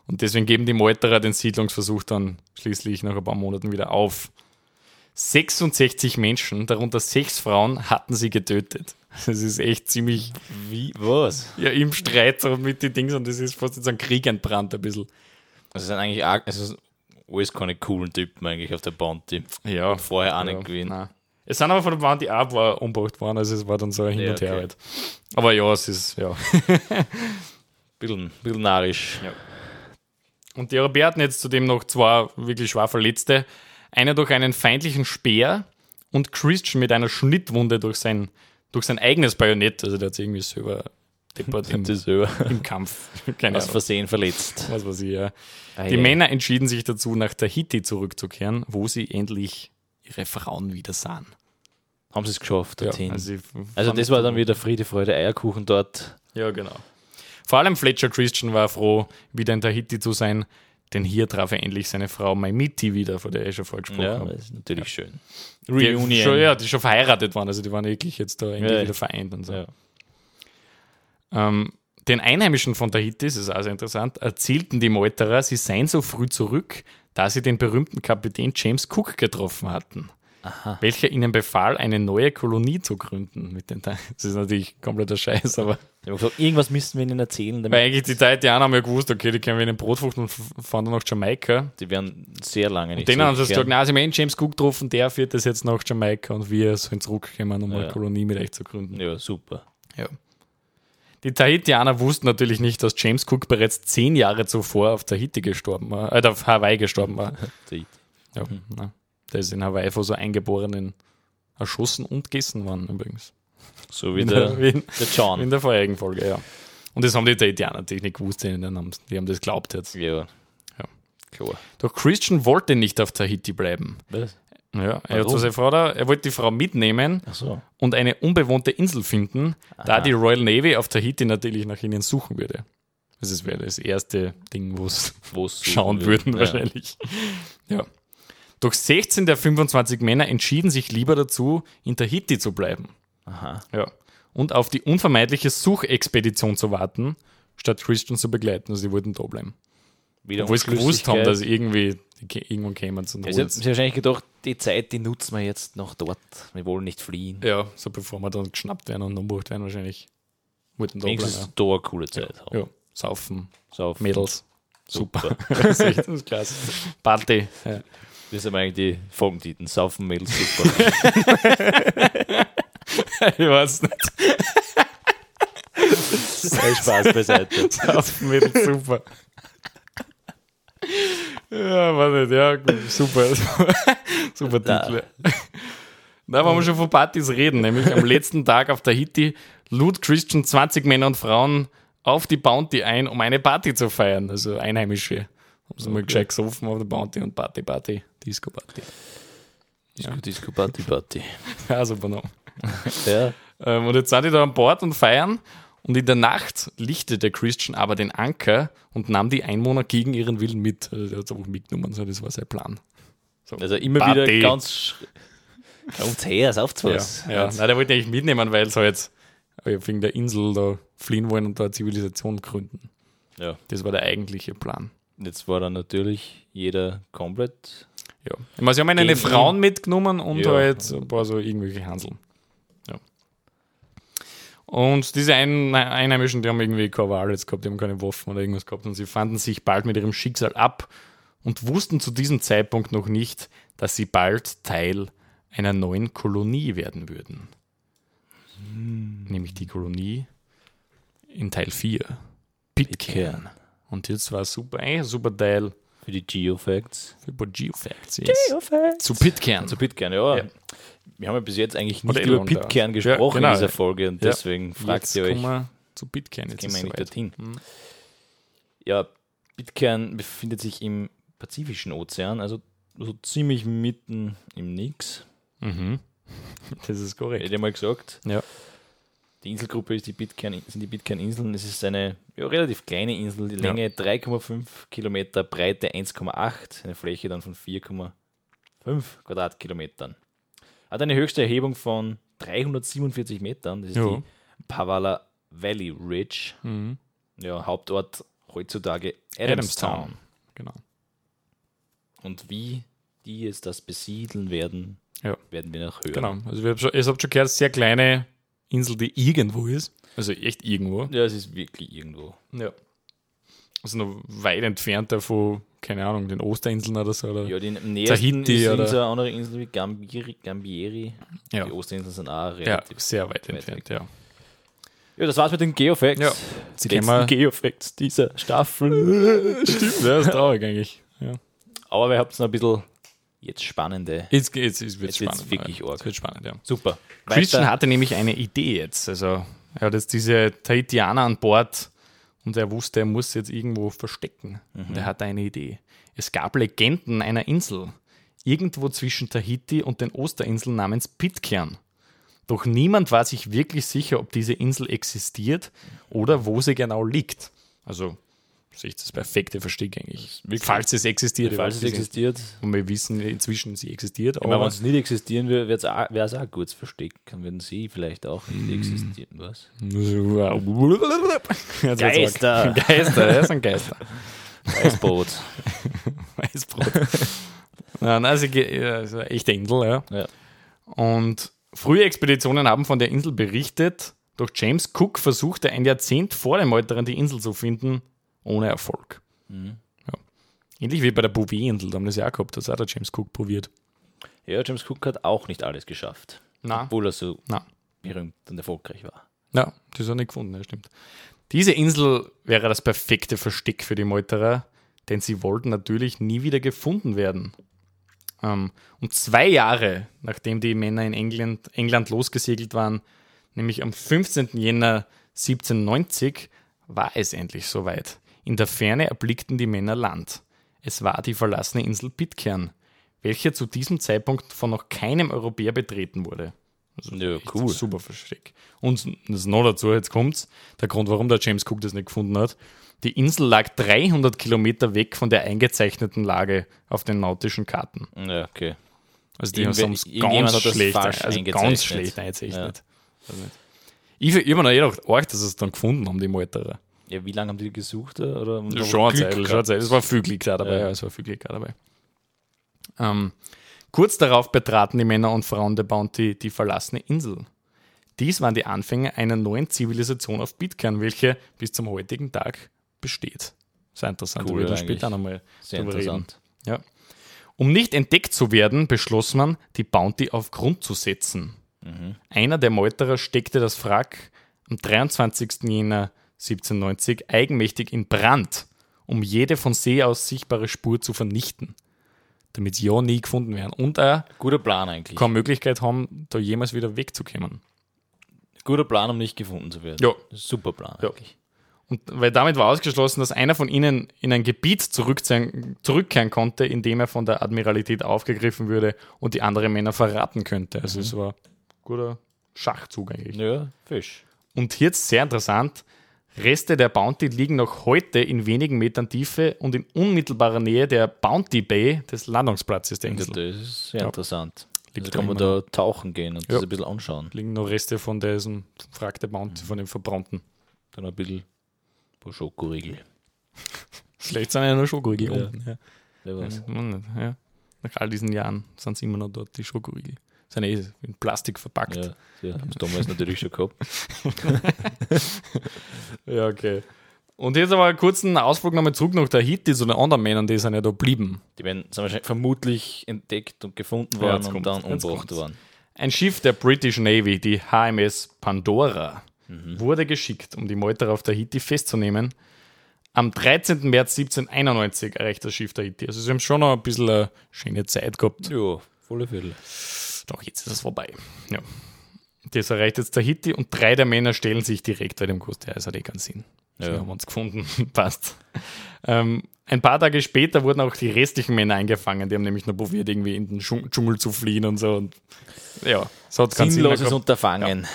Und deswegen geben die Meuterer den Siedlungsversuch dann schließlich nach ein paar Monaten wieder auf. 66 Menschen, darunter sechs Frauen, hatten sie getötet. Das ist echt ziemlich Wie? Was? ja, im Streit so mit den Dings und das ist fast so ein Krieg entbrannt ein bisschen. Also es sind eigentlich arg, also alles keine coolen Typen eigentlich auf der Bounty. Ja. Vorher auch ja, nicht gewesen. nein. Es sind aber von der Bounty auch war umgebracht worden, also es war dann so ein Hin Ja, und Her okay. halt. Aber ja, es ist, ja. Bisschen, bisschen narrisch. Und die Europäer hatten jetzt zudem noch zwei wirklich schwer Verletzte. Einer durch einen feindlichen Speer und Christian mit einer Schnittwunde durch sein, durch sein eigenes Bajonett. Also der hat sich irgendwie selber deppert im, im Kampf. Keine aus Ahnung. Versehen verletzt. Was weiß ich, ja. Ah, Die ja. Männer entschieden sich dazu, nach Tahiti zurückzukehren, wo sie endlich ihre Frauen wieder sahen. Haben sie es geschafft Ja, dorthin. also, also, fanden das war dann wieder Friede, Freude, Eierkuchen dort. Ja, genau. Vor allem Fletcher Christian war froh, wieder in Tahiti zu sein, denn hier traf er endlich seine Frau Maimiti wieder, von der ich schon vorgesprochen Ja, habe. das ist natürlich schön. Die schon, ja, die schon verheiratet waren, also die waren wirklich jetzt da irgendwie Ja, ja. wieder vereint und so. Ja. Ähm, den Einheimischen von Tahiti, das ist also interessant, erzählten die Meuterer, sie seien so früh zurück, da sie den berühmten Kapitän James Cook getroffen hatten, welcher ihnen befahl, eine neue Kolonie zu gründen. Mit den das ist natürlich kompletter Scheiß, aber Ich habe gesagt, irgendwas müssten wir ihnen erzählen, weil eigentlich die Tahitianer haben ja gewusst, okay, die können wir in den Brotfrucht und fahren dann nach Jamaika. die werden sehr lange nicht Denen haben sie gesagt, na, sie haben eh einen James Cook getroffen, der führt das jetzt nach Jamaika und wir sollen zurückkommen, um Ja. eine Kolonie mit euch zu gründen. Ja, super. Ja. Die Tahitianer wussten natürlich nicht, dass James Cook bereits zehn Jahre zuvor auf Tahiti gestorben war, äh, auf Hawaii gestorben war. Die- Ja, na, der ist in Hawaii von so Eingeborenen erschossen und gegessen worden übrigens. So wie In der, der, wie in, der John. in der vorherigen Folge, ja. Und das haben die Tahitianer natürlich gewusst, die haben, die haben das glaubt jetzt. ja. Ja. Klar. Doch Christian wollte nicht auf Tahiti bleiben. Was? Ja, er hat zu seiner Frau da, er wollte die Frau mitnehmen so. und eine unbewohnte Insel finden, da Aha. die Royal Navy auf Tahiti natürlich nach ihnen suchen würde. Also Das wäre das erste Ding, wo es Wo's schauen suchen würden Ja. wahrscheinlich. Ja. Doch 16 der 25 Männer entschieden sich lieber dazu, in Tahiti zu bleiben. Aha. Ja. Und auf die unvermeidliche Suchexpedition zu warten, statt Christian zu begleiten. Also sie wollten da bleiben. Wieder Obwohl sie gewusst haben, dass irgendwie irgendwann kämen zum Ja, sie haben wahrscheinlich gedacht, die Zeit, die nutzen wir jetzt noch dort. Wir wollen nicht fliehen. Ja, so bevor wir dann geschnappt werden und umgebracht werden wahrscheinlich. Wollten da bleiben. Wenigstens da eine coole Zeit haben. Ja. ja, saufen, Saufen. Mädels. Super. Super. das ist echt das ist klasse. Party. Ja. Das sind eigentlich die Folgentitel. Saufen, Mädels, super. Ich weiß nicht. Sei Spaß beiseite. Saufen mit super. Ja, war nicht, ja, gut, super. super. Titel. Da wollen wir schon von Partys reden, nämlich am letzten Tag auf Tahiti lud Christian 20 Männer und Frauen auf die Bounty ein, um eine Party zu feiern, also Einheimische. Haben sie mal gescheit gesoffen auf der Bounty und Party, Party, Disco Party. Disco, Disco, Party, Party. Ja, super noch. Ja. Ähm, und jetzt sind die da an Bord und feiern. Und in der Nacht lichtete Christian aber den Anker und nahm die Einwohner gegen ihren Willen mit. Also der hat es einfach mitgenommen, so, das war sein Plan. So. Also immer Party. wieder ganz. Kommt's her, sauft's Ja, was. ja. Nein, der wollte eigentlich mitnehmen, weil halt äh, wegen der Insel da fliehen wollen und da eine Zivilisation gründen. ja. Das war der eigentliche Plan. Jetzt war dann natürlich jeder komplett. Ja. Ich meine, sie haben eine Frauen mitgenommen und Ja. halt ein paar so irgendwelche Hanseln. Ja. Und diese Ein Einheimischen, die haben irgendwie keine Wahl jetzt gehabt, die haben keine Waffen oder irgendwas gehabt und sie fanden sich bald mit ihrem Schicksal ab und wussten zu diesem Zeitpunkt noch nicht, dass sie bald Teil einer neuen Kolonie werden würden. Nämlich die Kolonie in Teil 4. Pitcairn. Und jetzt war super, eigentlich ein super Teil Für die Geofacts. für Geofacts. Yes. Geofacts. Zu Pitcairn. Zu Pitcairn, ja. Ja. Wir haben ja bis jetzt eigentlich nicht Oder über ja. Pitcairn Ja, gesprochen genau. in dieser Folge und Ja. deswegen fragt Jetzt ihr euch, wir zu Pitcairn. Jetzt gehen wir soweit. dorthin. Mhm. Ja, Pitcairn befindet sich im Pazifischen Ozean, also so ziemlich mitten im Nix. Mhm. Das ist korrekt. Hätte ich mal gesagt. Ja. Die Inselgruppe ist die Pitcairn, sind die Pitcairn-Inseln. Es ist eine ja, relativ kleine Insel, die Ja. Länge 3,5 Kilometer, Breite 1,8, eine Fläche dann von 4,5 Quadratkilometern. Hat eine höchste Erhebung von 347 Metern. Das ist Ja. die Pavala Valley Ridge. Mhm. Ja, Hauptort heutzutage Adamstown. Adamstown. Genau. Und wie die jetzt das besiedeln werden, Ja. werden wir noch hören. Genau. Also wir haben schon, ihr habt schon gehört, sehr kleine Insel, die irgendwo ist. Also echt irgendwo. Ja, es ist wirklich irgendwo. Ja. Also noch weit entfernt davon, keine Ahnung, den Osterinseln oder so. Oder? Ja, die nächsten Tahiti ist oder- so eine andere Insel wie Gambieri. Gambieri. Ja. Die Osterinseln sind auch ja, relativ. sehr weit weit entfernt, ja. Ja, das war's mit den Geofacts. Ja. Die letzten Geofacts dieser Staffel. Stimmt, ja, ist traurig eigentlich. Ja. Aber wir haben noch ein bisschen jetzt spannende. Jetzt, jetzt, jetzt wird Jetzt es spannend. wirklich ja. arg. Jetzt wird spannend, ja. Super. Christian Weiter. hatte nämlich eine Idee jetzt. Also er hat jetzt diese Tahitianer an Bord und er wusste, er muss jetzt irgendwo verstecken. Und er hatte eine Idee. Es gab Legenden einer Insel, irgendwo zwischen Tahiti und den Osterinseln namens Pitcairn. Doch niemand war sich wirklich sicher, ob diese Insel existiert oder wo sie genau liegt. Also sehe ich das perfekte Versteck eigentlich. Falls es existiert. Falls es existiert. Und wir wissen inzwischen, sie existiert. Aber wenn es nicht existieren würde, wäre es auch ein gutes Versteck. Dann würden sie vielleicht auch nicht existieren. Was? Geister. Geister, ja, sind Geister. Weißboot. Weißbrot. Nein, also, ist eine echte Insel, ja. Ja. Und frühe Expeditionen haben von der Insel berichtet, doch James Cook versuchte ein Jahrzehnt vor den Meuterern die Insel zu finden, ohne Erfolg. Mhm. Ja. Ähnlich wie bei der Bouvet-Insel, da haben wir das ja auch gehabt, das hat der James Cook probiert. ja, James Cook hat auch nicht alles geschafft. Na, Obwohl er so na. berühmt und erfolgreich war. Ja, das hat er nicht gefunden, ja, stimmt. Diese Insel wäre das perfekte Versteck für die Meuterer, denn sie wollten natürlich nie wieder gefunden werden. Ähm, und zwei Jahre, nachdem die Männer in England, England losgesegelt waren, Nämlich am 15. Jänner 1790 war es endlich soweit. In der Ferne erblickten die Männer Land. Es war die verlassene Insel Pitcairn, welche zu diesem Zeitpunkt von noch keinem Europäer betreten wurde. Also Ja, cool. Super Versteck. Und das noch dazu, jetzt kommt's, der Grund, warum der James Cook das nicht gefunden hat. Die Insel lag 300 Kilometer weg von der eingezeichneten Lage auf den nautischen Karten. Ja, okay. Also die haben es ganz schlecht, also eingezeichnet. ganz schlecht eingezeichnet. Ja. Also nicht. Ich, habe mir noch gedacht, arg, dass sie es dann gefunden haben, die Malterer. Ja, wie lange haben die gesucht? da, Oder Ja, schon eine Zeit, schon Zeit. Es war viel Glück dabei. Ja. Ja. Es war viel Glück dabei. Ähm, kurz darauf betraten die Männer und Frauen der Bounty die verlassene Insel. Dies waren die Anfänge einer neuen Zivilisation auf Pitcairn, welche bis zum heutigen Tag besteht. Sehr interessant. Cool wir später nochmal Sehr drüber reden. interessant. Ja. Um nicht entdeckt zu werden, beschloss man, die Bounty auf Grund zu setzen. Einer der Meuterer steckte das Wrack am 23. Jänner 1790 eigenmächtig in Brand, um jede von See aus sichtbare Spur zu vernichten, damit sie ja nie gefunden werden und er Guter Plan eigentlich. keine Möglichkeit haben, da jemals wieder wegzukommen. Guter Plan, um nicht gefunden zu werden. Ja. Super Plan Ja. eigentlich. Und weil damit war ausgeschlossen, dass einer von ihnen in ein Gebiet zurückkehren, konnte, in dem er von der Admiralität aufgegriffen würde und die anderen Männer verraten könnte. Also es war ein guter Schachzug eigentlich. Ja, Fisch. Und hier jetzt sehr interessant, Reste der Bounty liegen noch heute in wenigen Metern Tiefe und in unmittelbarer Nähe der Bounty Bay des Landungsplatzes der Insel. das ist sehr Ja. interessant. Liegt Also da kann man da tauchen gehen und Ja. das ein bisschen anschauen. liegen noch Reste von diesem Wrack der Bounty, von dem verbrannten. Dann ein bisschen ein paar Schokoriegel. Vielleicht sind ja nur Schokoriegel Ja. unten. Ja. Wer weiß. Ja. Nach all diesen Jahren sind sie immer noch dort, die Schokoriegel. Sind eh in Plastik verpackt. Ja, die haben es damals natürlich schon gehabt. Ja, okay. Und jetzt aber einen kurzen Ausflug nochmal zurück nach Tahiti zu den anderen Männern, die sind ja da blieben. Die werden sind wahrscheinlich vermutlich entdeckt und gefunden Ja, worden jetzt und dann umgebracht worden. Ein Schiff der British Navy, die HMS Pandora, Mhm. wurde geschickt, um die Meuterer auf Tahiti festzunehmen. Am 13. März 1791 erreicht das Schiff Tahiti. Also sie haben schon noch ein bisschen eine schöne Zeit gehabt. Ja, volle Viertel. Doch, jetzt ist es vorbei. Ja. Das erreicht jetzt Tahiti und drei der Männer stellen sich direkt, weil dem gewusst, ja, es hat eh keinen Sinn. Ja. haben uns gefunden, passt. Ähm, ein paar Tage später wurden auch die restlichen Männer eingefangen. Die haben nämlich nur probiert, irgendwie in den Dschung- Dschungel zu fliehen und so. Und ja, es hat Sinn mehr Sinnloses gehabt. Unterfangen.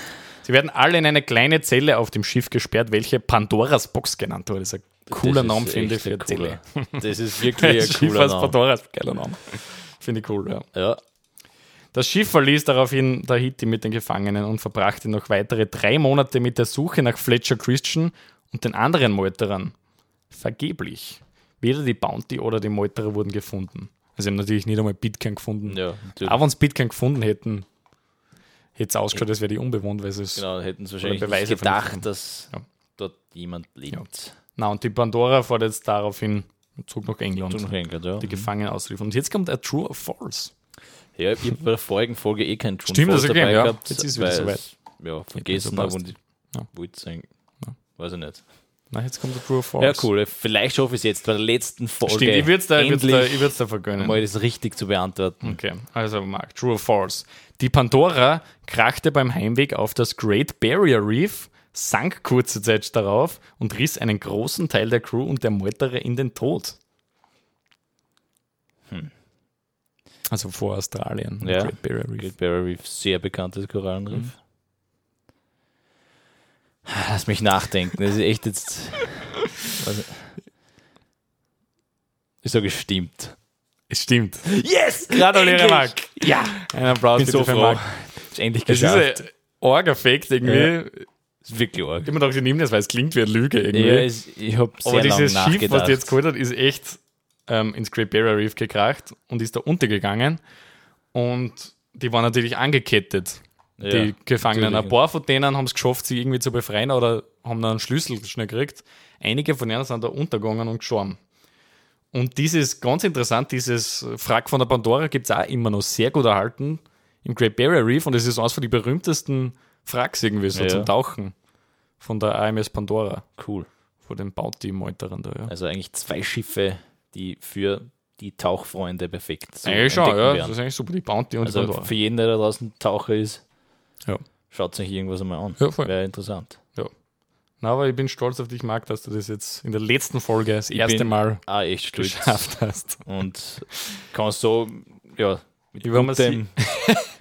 Sie werden alle in eine kleine Zelle auf dem Schiff gesperrt, welche Pandoras Box genannt wurde. Das ist ein cooler Name, finde ich, für ein eine Zelle. Das ist wirklich ein Schiff cooler Name. Pandoras, geiler Name. Finde ich cool, ja. Ja, Das Schiff verließ daraufhin Tahiti mit den Gefangenen und verbrachte noch weitere drei Monate mit der Suche nach Fletcher Christian und den anderen Meuterern. Vergeblich. Weder die Bounty oder die Meuterer wurden gefunden. Also sie haben natürlich nicht einmal Bitcoin gefunden. ja, natürlich. Auch wenn sie Bitcoin gefunden hätten, hätte es ausgeschaut, als wäre die unbewohnt, weil sie es. Genau, hätten sie wahrscheinlich Beweise nicht gedacht, dass Ja. dort jemand lebt. Na, und die Pandora fährt jetzt daraufhin zurück nach England. Zurück nach England, ja. Die Gefangenen auszuliefern. Und jetzt kommt a True or False. Ja, ich habe bei der vorigen Folge eh keinen True Stimmt, das okay, ja. gehabt, Jetzt ist es wieder soweit. Ja, vergessen habe und Ja. wollte sagen, weiß ich nicht. Na, jetzt kommt der True or False. Ja, cool. Vielleicht schaffe ich es jetzt bei der letzten Folge. Stimmt, ich würde es da, ich da, ich würd's da vergönnen. mal das richtig zu beantworten. Okay, also Mark, True or False. Die Pandora krachte beim Heimweg auf das Great Barrier Reef, sank kurze Zeit darauf und riss einen großen Teil der Crew und der Meuterer in den Tod. Also vor Australien. Ja. Great Barrier Reef. Great Barrier Reef, sehr bekanntes Korallenriff. Mhm. Lass mich nachdenken. Das ist echt jetzt. Ich sage, es stimmt. Es stimmt. Yes! Gratuliere! Marc. Ja! Ein Applaus bin so für. Marc. Ist endlich Es ist geschafft. ein Org-Effekt irgendwie. ist wirklich arg. Ich hab mir gedacht, ich nehme das, weil es klingt wie eine Lüge irgendwie. Ja, ich habe sehr Aber lange dieses. Schiff, was die jetzt geholt hat, ist echt ähm, ins Great Barrier Reef gekracht und ist da untergegangen. Und die waren natürlich angekettet, Ja, die Gefangenen. natürlich. Ein paar von denen haben es geschafft, sie irgendwie zu befreien oder haben dann einen Schlüssel schnell gekriegt. Einige von ihnen sind da untergegangen und gestorben. Und dieses, ganz interessant, dieses Wrack von der Pandora gibt es auch immer noch sehr gut erhalten im Great Barrier Reef und es ist eines von den berühmtesten Wracks irgendwie so Ja. zum Tauchen von der AMS Pandora, Cool. von den Bounty-Meuterern da. Ja. Also eigentlich zwei Schiffe, die für die Tauchfreunde perfekt so Eigentlich schon, ja. wären. Das ist eigentlich super, die Bounty und die Also Pandora. für jeden, der da draußen Taucher ist, Ja. Schaut euch irgendwas einmal an. Ja. Wäre interessant. Na, aber ich bin stolz auf dich, Marc, dass du das jetzt in der letzten Folge das Ich erste Mal Ah, echt stolz. geschafft hast. Und kann so, ja, mit Ich gutem,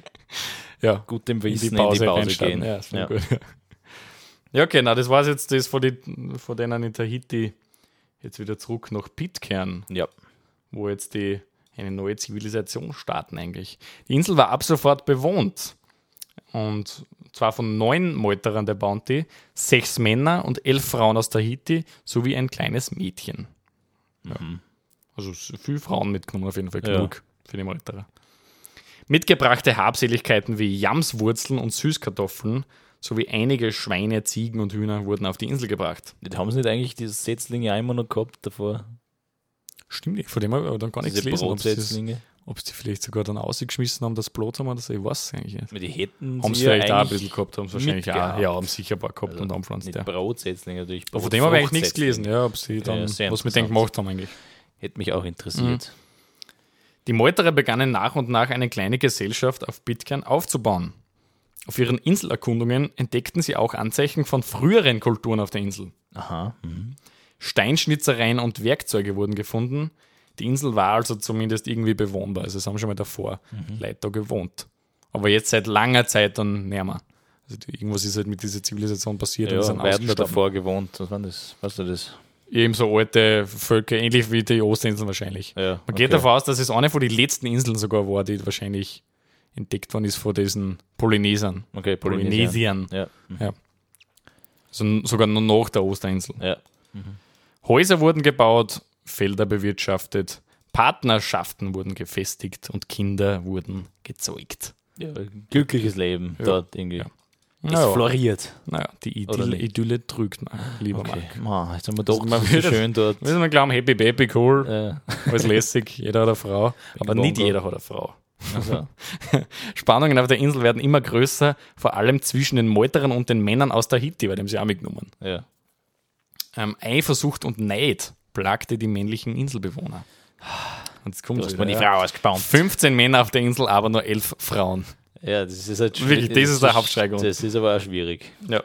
Ja, gutem in die Wissen Pause, in die Pause gehen. Ja, Ja. ja. gut. ja, okay, na, das war jetzt das von, die, von denen in Tahiti jetzt wieder zurück nach Pitcairn, ja. wo jetzt die eine neue Zivilisation starten eigentlich. Die Insel war ab sofort bewohnt. Und zwar von neun Meuterern der Bounty, sechs Männer und elf Frauen aus Tahiti sowie ein kleines Mädchen. Ja. Also s- viele Frauen mitgenommen, auf jeden Fall Ja. genug für die Meuterer. Mitgebrachte Habseligkeiten wie Jamswurzeln und Süßkartoffeln sowie einige Schweine, Ziegen und Hühner wurden auf die Insel gebracht. Haben sie nicht eigentlich diese Setzlinge auch immer noch gehabt davor? Stimmt nicht, von dem habe ich aber dann gar nichts gelesen, ob sie, das- Brotsetzlinge? ob sie die vielleicht sogar dann ausgeschmissen haben, das Brot haben oder so, ich weiß es eigentlich nicht. Die hätten Haben sie vielleicht auch ein bisschen gehabt, haben sie wahrscheinlich auch. Ja, haben sicher ein paar gehabt Also und anpflanzt, Nicht ja. Brotsetzlinge natürlich. Aber von dem habe ich eigentlich nichts gelesen, ja, ob sie dann Ja, was mit denen gemacht haben eigentlich. Hätte mich auch interessiert. Die Meuterer begannen nach und nach eine kleine Gesellschaft auf Pitcairn aufzubauen. Auf ihren Inselerkundungen entdeckten sie auch Anzeichen von früheren Kulturen auf der Insel. Aha. Mhm. Steinschnitzereien und Werkzeuge wurden gefunden. Die Insel war also zumindest irgendwie bewohnbar. Also es haben schon mal davor Leute da gewohnt. Aber jetzt seit langer Zeit dann nicht mehr. Also irgendwas ist halt mit dieser Zivilisation passiert und Ja, die sind ausgestorben. davor gewohnt. Was war das? Weißt du das? Eben so alte Völker, ähnlich wie die Ostinseln wahrscheinlich. Ja, Man geht okay. davon aus, dass es eine von den letzten Inseln sogar war, die wahrscheinlich entdeckt worden ist von diesen Polynesern. Okay, Polynesien. Polynesiern. Ja. Mhm. Also n- sogar nur nach der Osterinsel. ja. Häuser wurden gebaut, Felder bewirtschaftet, Partnerschaften wurden gefestigt und Kinder wurden gezeugt. ja. Glückliches Leben Ja. dort irgendwie. Ja. Es Naja, floriert. naja, die Idylle? Idylle trügt man, lieber Okay. Marc. Ma, jetzt haben wir doch Also man so würde- schön dort. Müssen wir glauben, happy baby, cool, Äh, alles lässig, jeder hat eine Frau, aber nicht jeder hat eine Frau. Also, Spannungen auf der Insel werden immer größer, vor allem zwischen den Meuterern und den Männern aus Tahiti, weil dem sie auch mitgenommen. ja. Ähm, Eifersucht und Neid plagte die männlichen Inselbewohner. Und jetzt kommt Du hast wieder, mal die. Frau ausgebaut. 15 Männer auf der Insel, aber nur 11 Frauen. Ja, das ist halt Wirklich, schwierig. das ist der Hauptstreigrund. Das ist aber auch schwierig. Ja.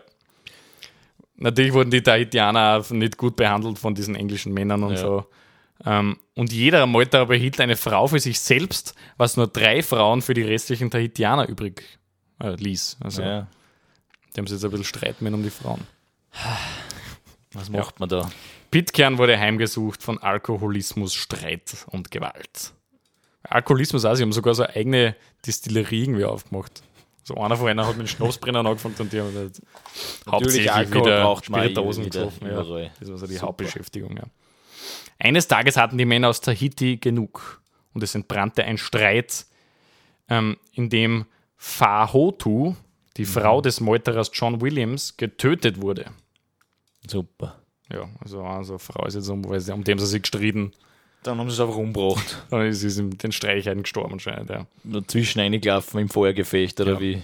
Natürlich wurden die Tahitianer nicht gut behandelt von diesen englischen Männern und Ja. so. Ähm, und jeder Meuterer behielt eine Frau für sich selbst, was nur drei Frauen für die restlichen Tahitianer übrig äh, ließ. Also Ja. die haben sich jetzt ein bisschen streiten müssen um die Frauen. Was macht man da? Pitcairn wurde heimgesucht von Alkoholismus, Streit und Gewalt. Alkoholismus auch, sie haben sogar so eine eigene Distillerie irgendwie aufgemacht. So einer von einer hat mit Schnapsbrennern angefangen und die haben halt hauptsächlich Alkohol wieder braucht man Spirituosen wieder getroffen. Ja. Das war so die Super. Hauptbeschäftigung. Ja. Eines Tages hatten die Männer aus Tahiti genug und es entbrannte ein Streit, ähm, in dem Fahotu, die Mhm. Frau des Meuterers John Williams, getötet wurde. Super. Ja, also eine Frau ist jetzt um, um dem sie sich gestritten. Dann haben sie es einfach umgebracht. Dann ist sie in den Streichheiten gestorben anscheinend, ja. Nur zwischen eingelaufen im Feuergefecht oder Ja. wie?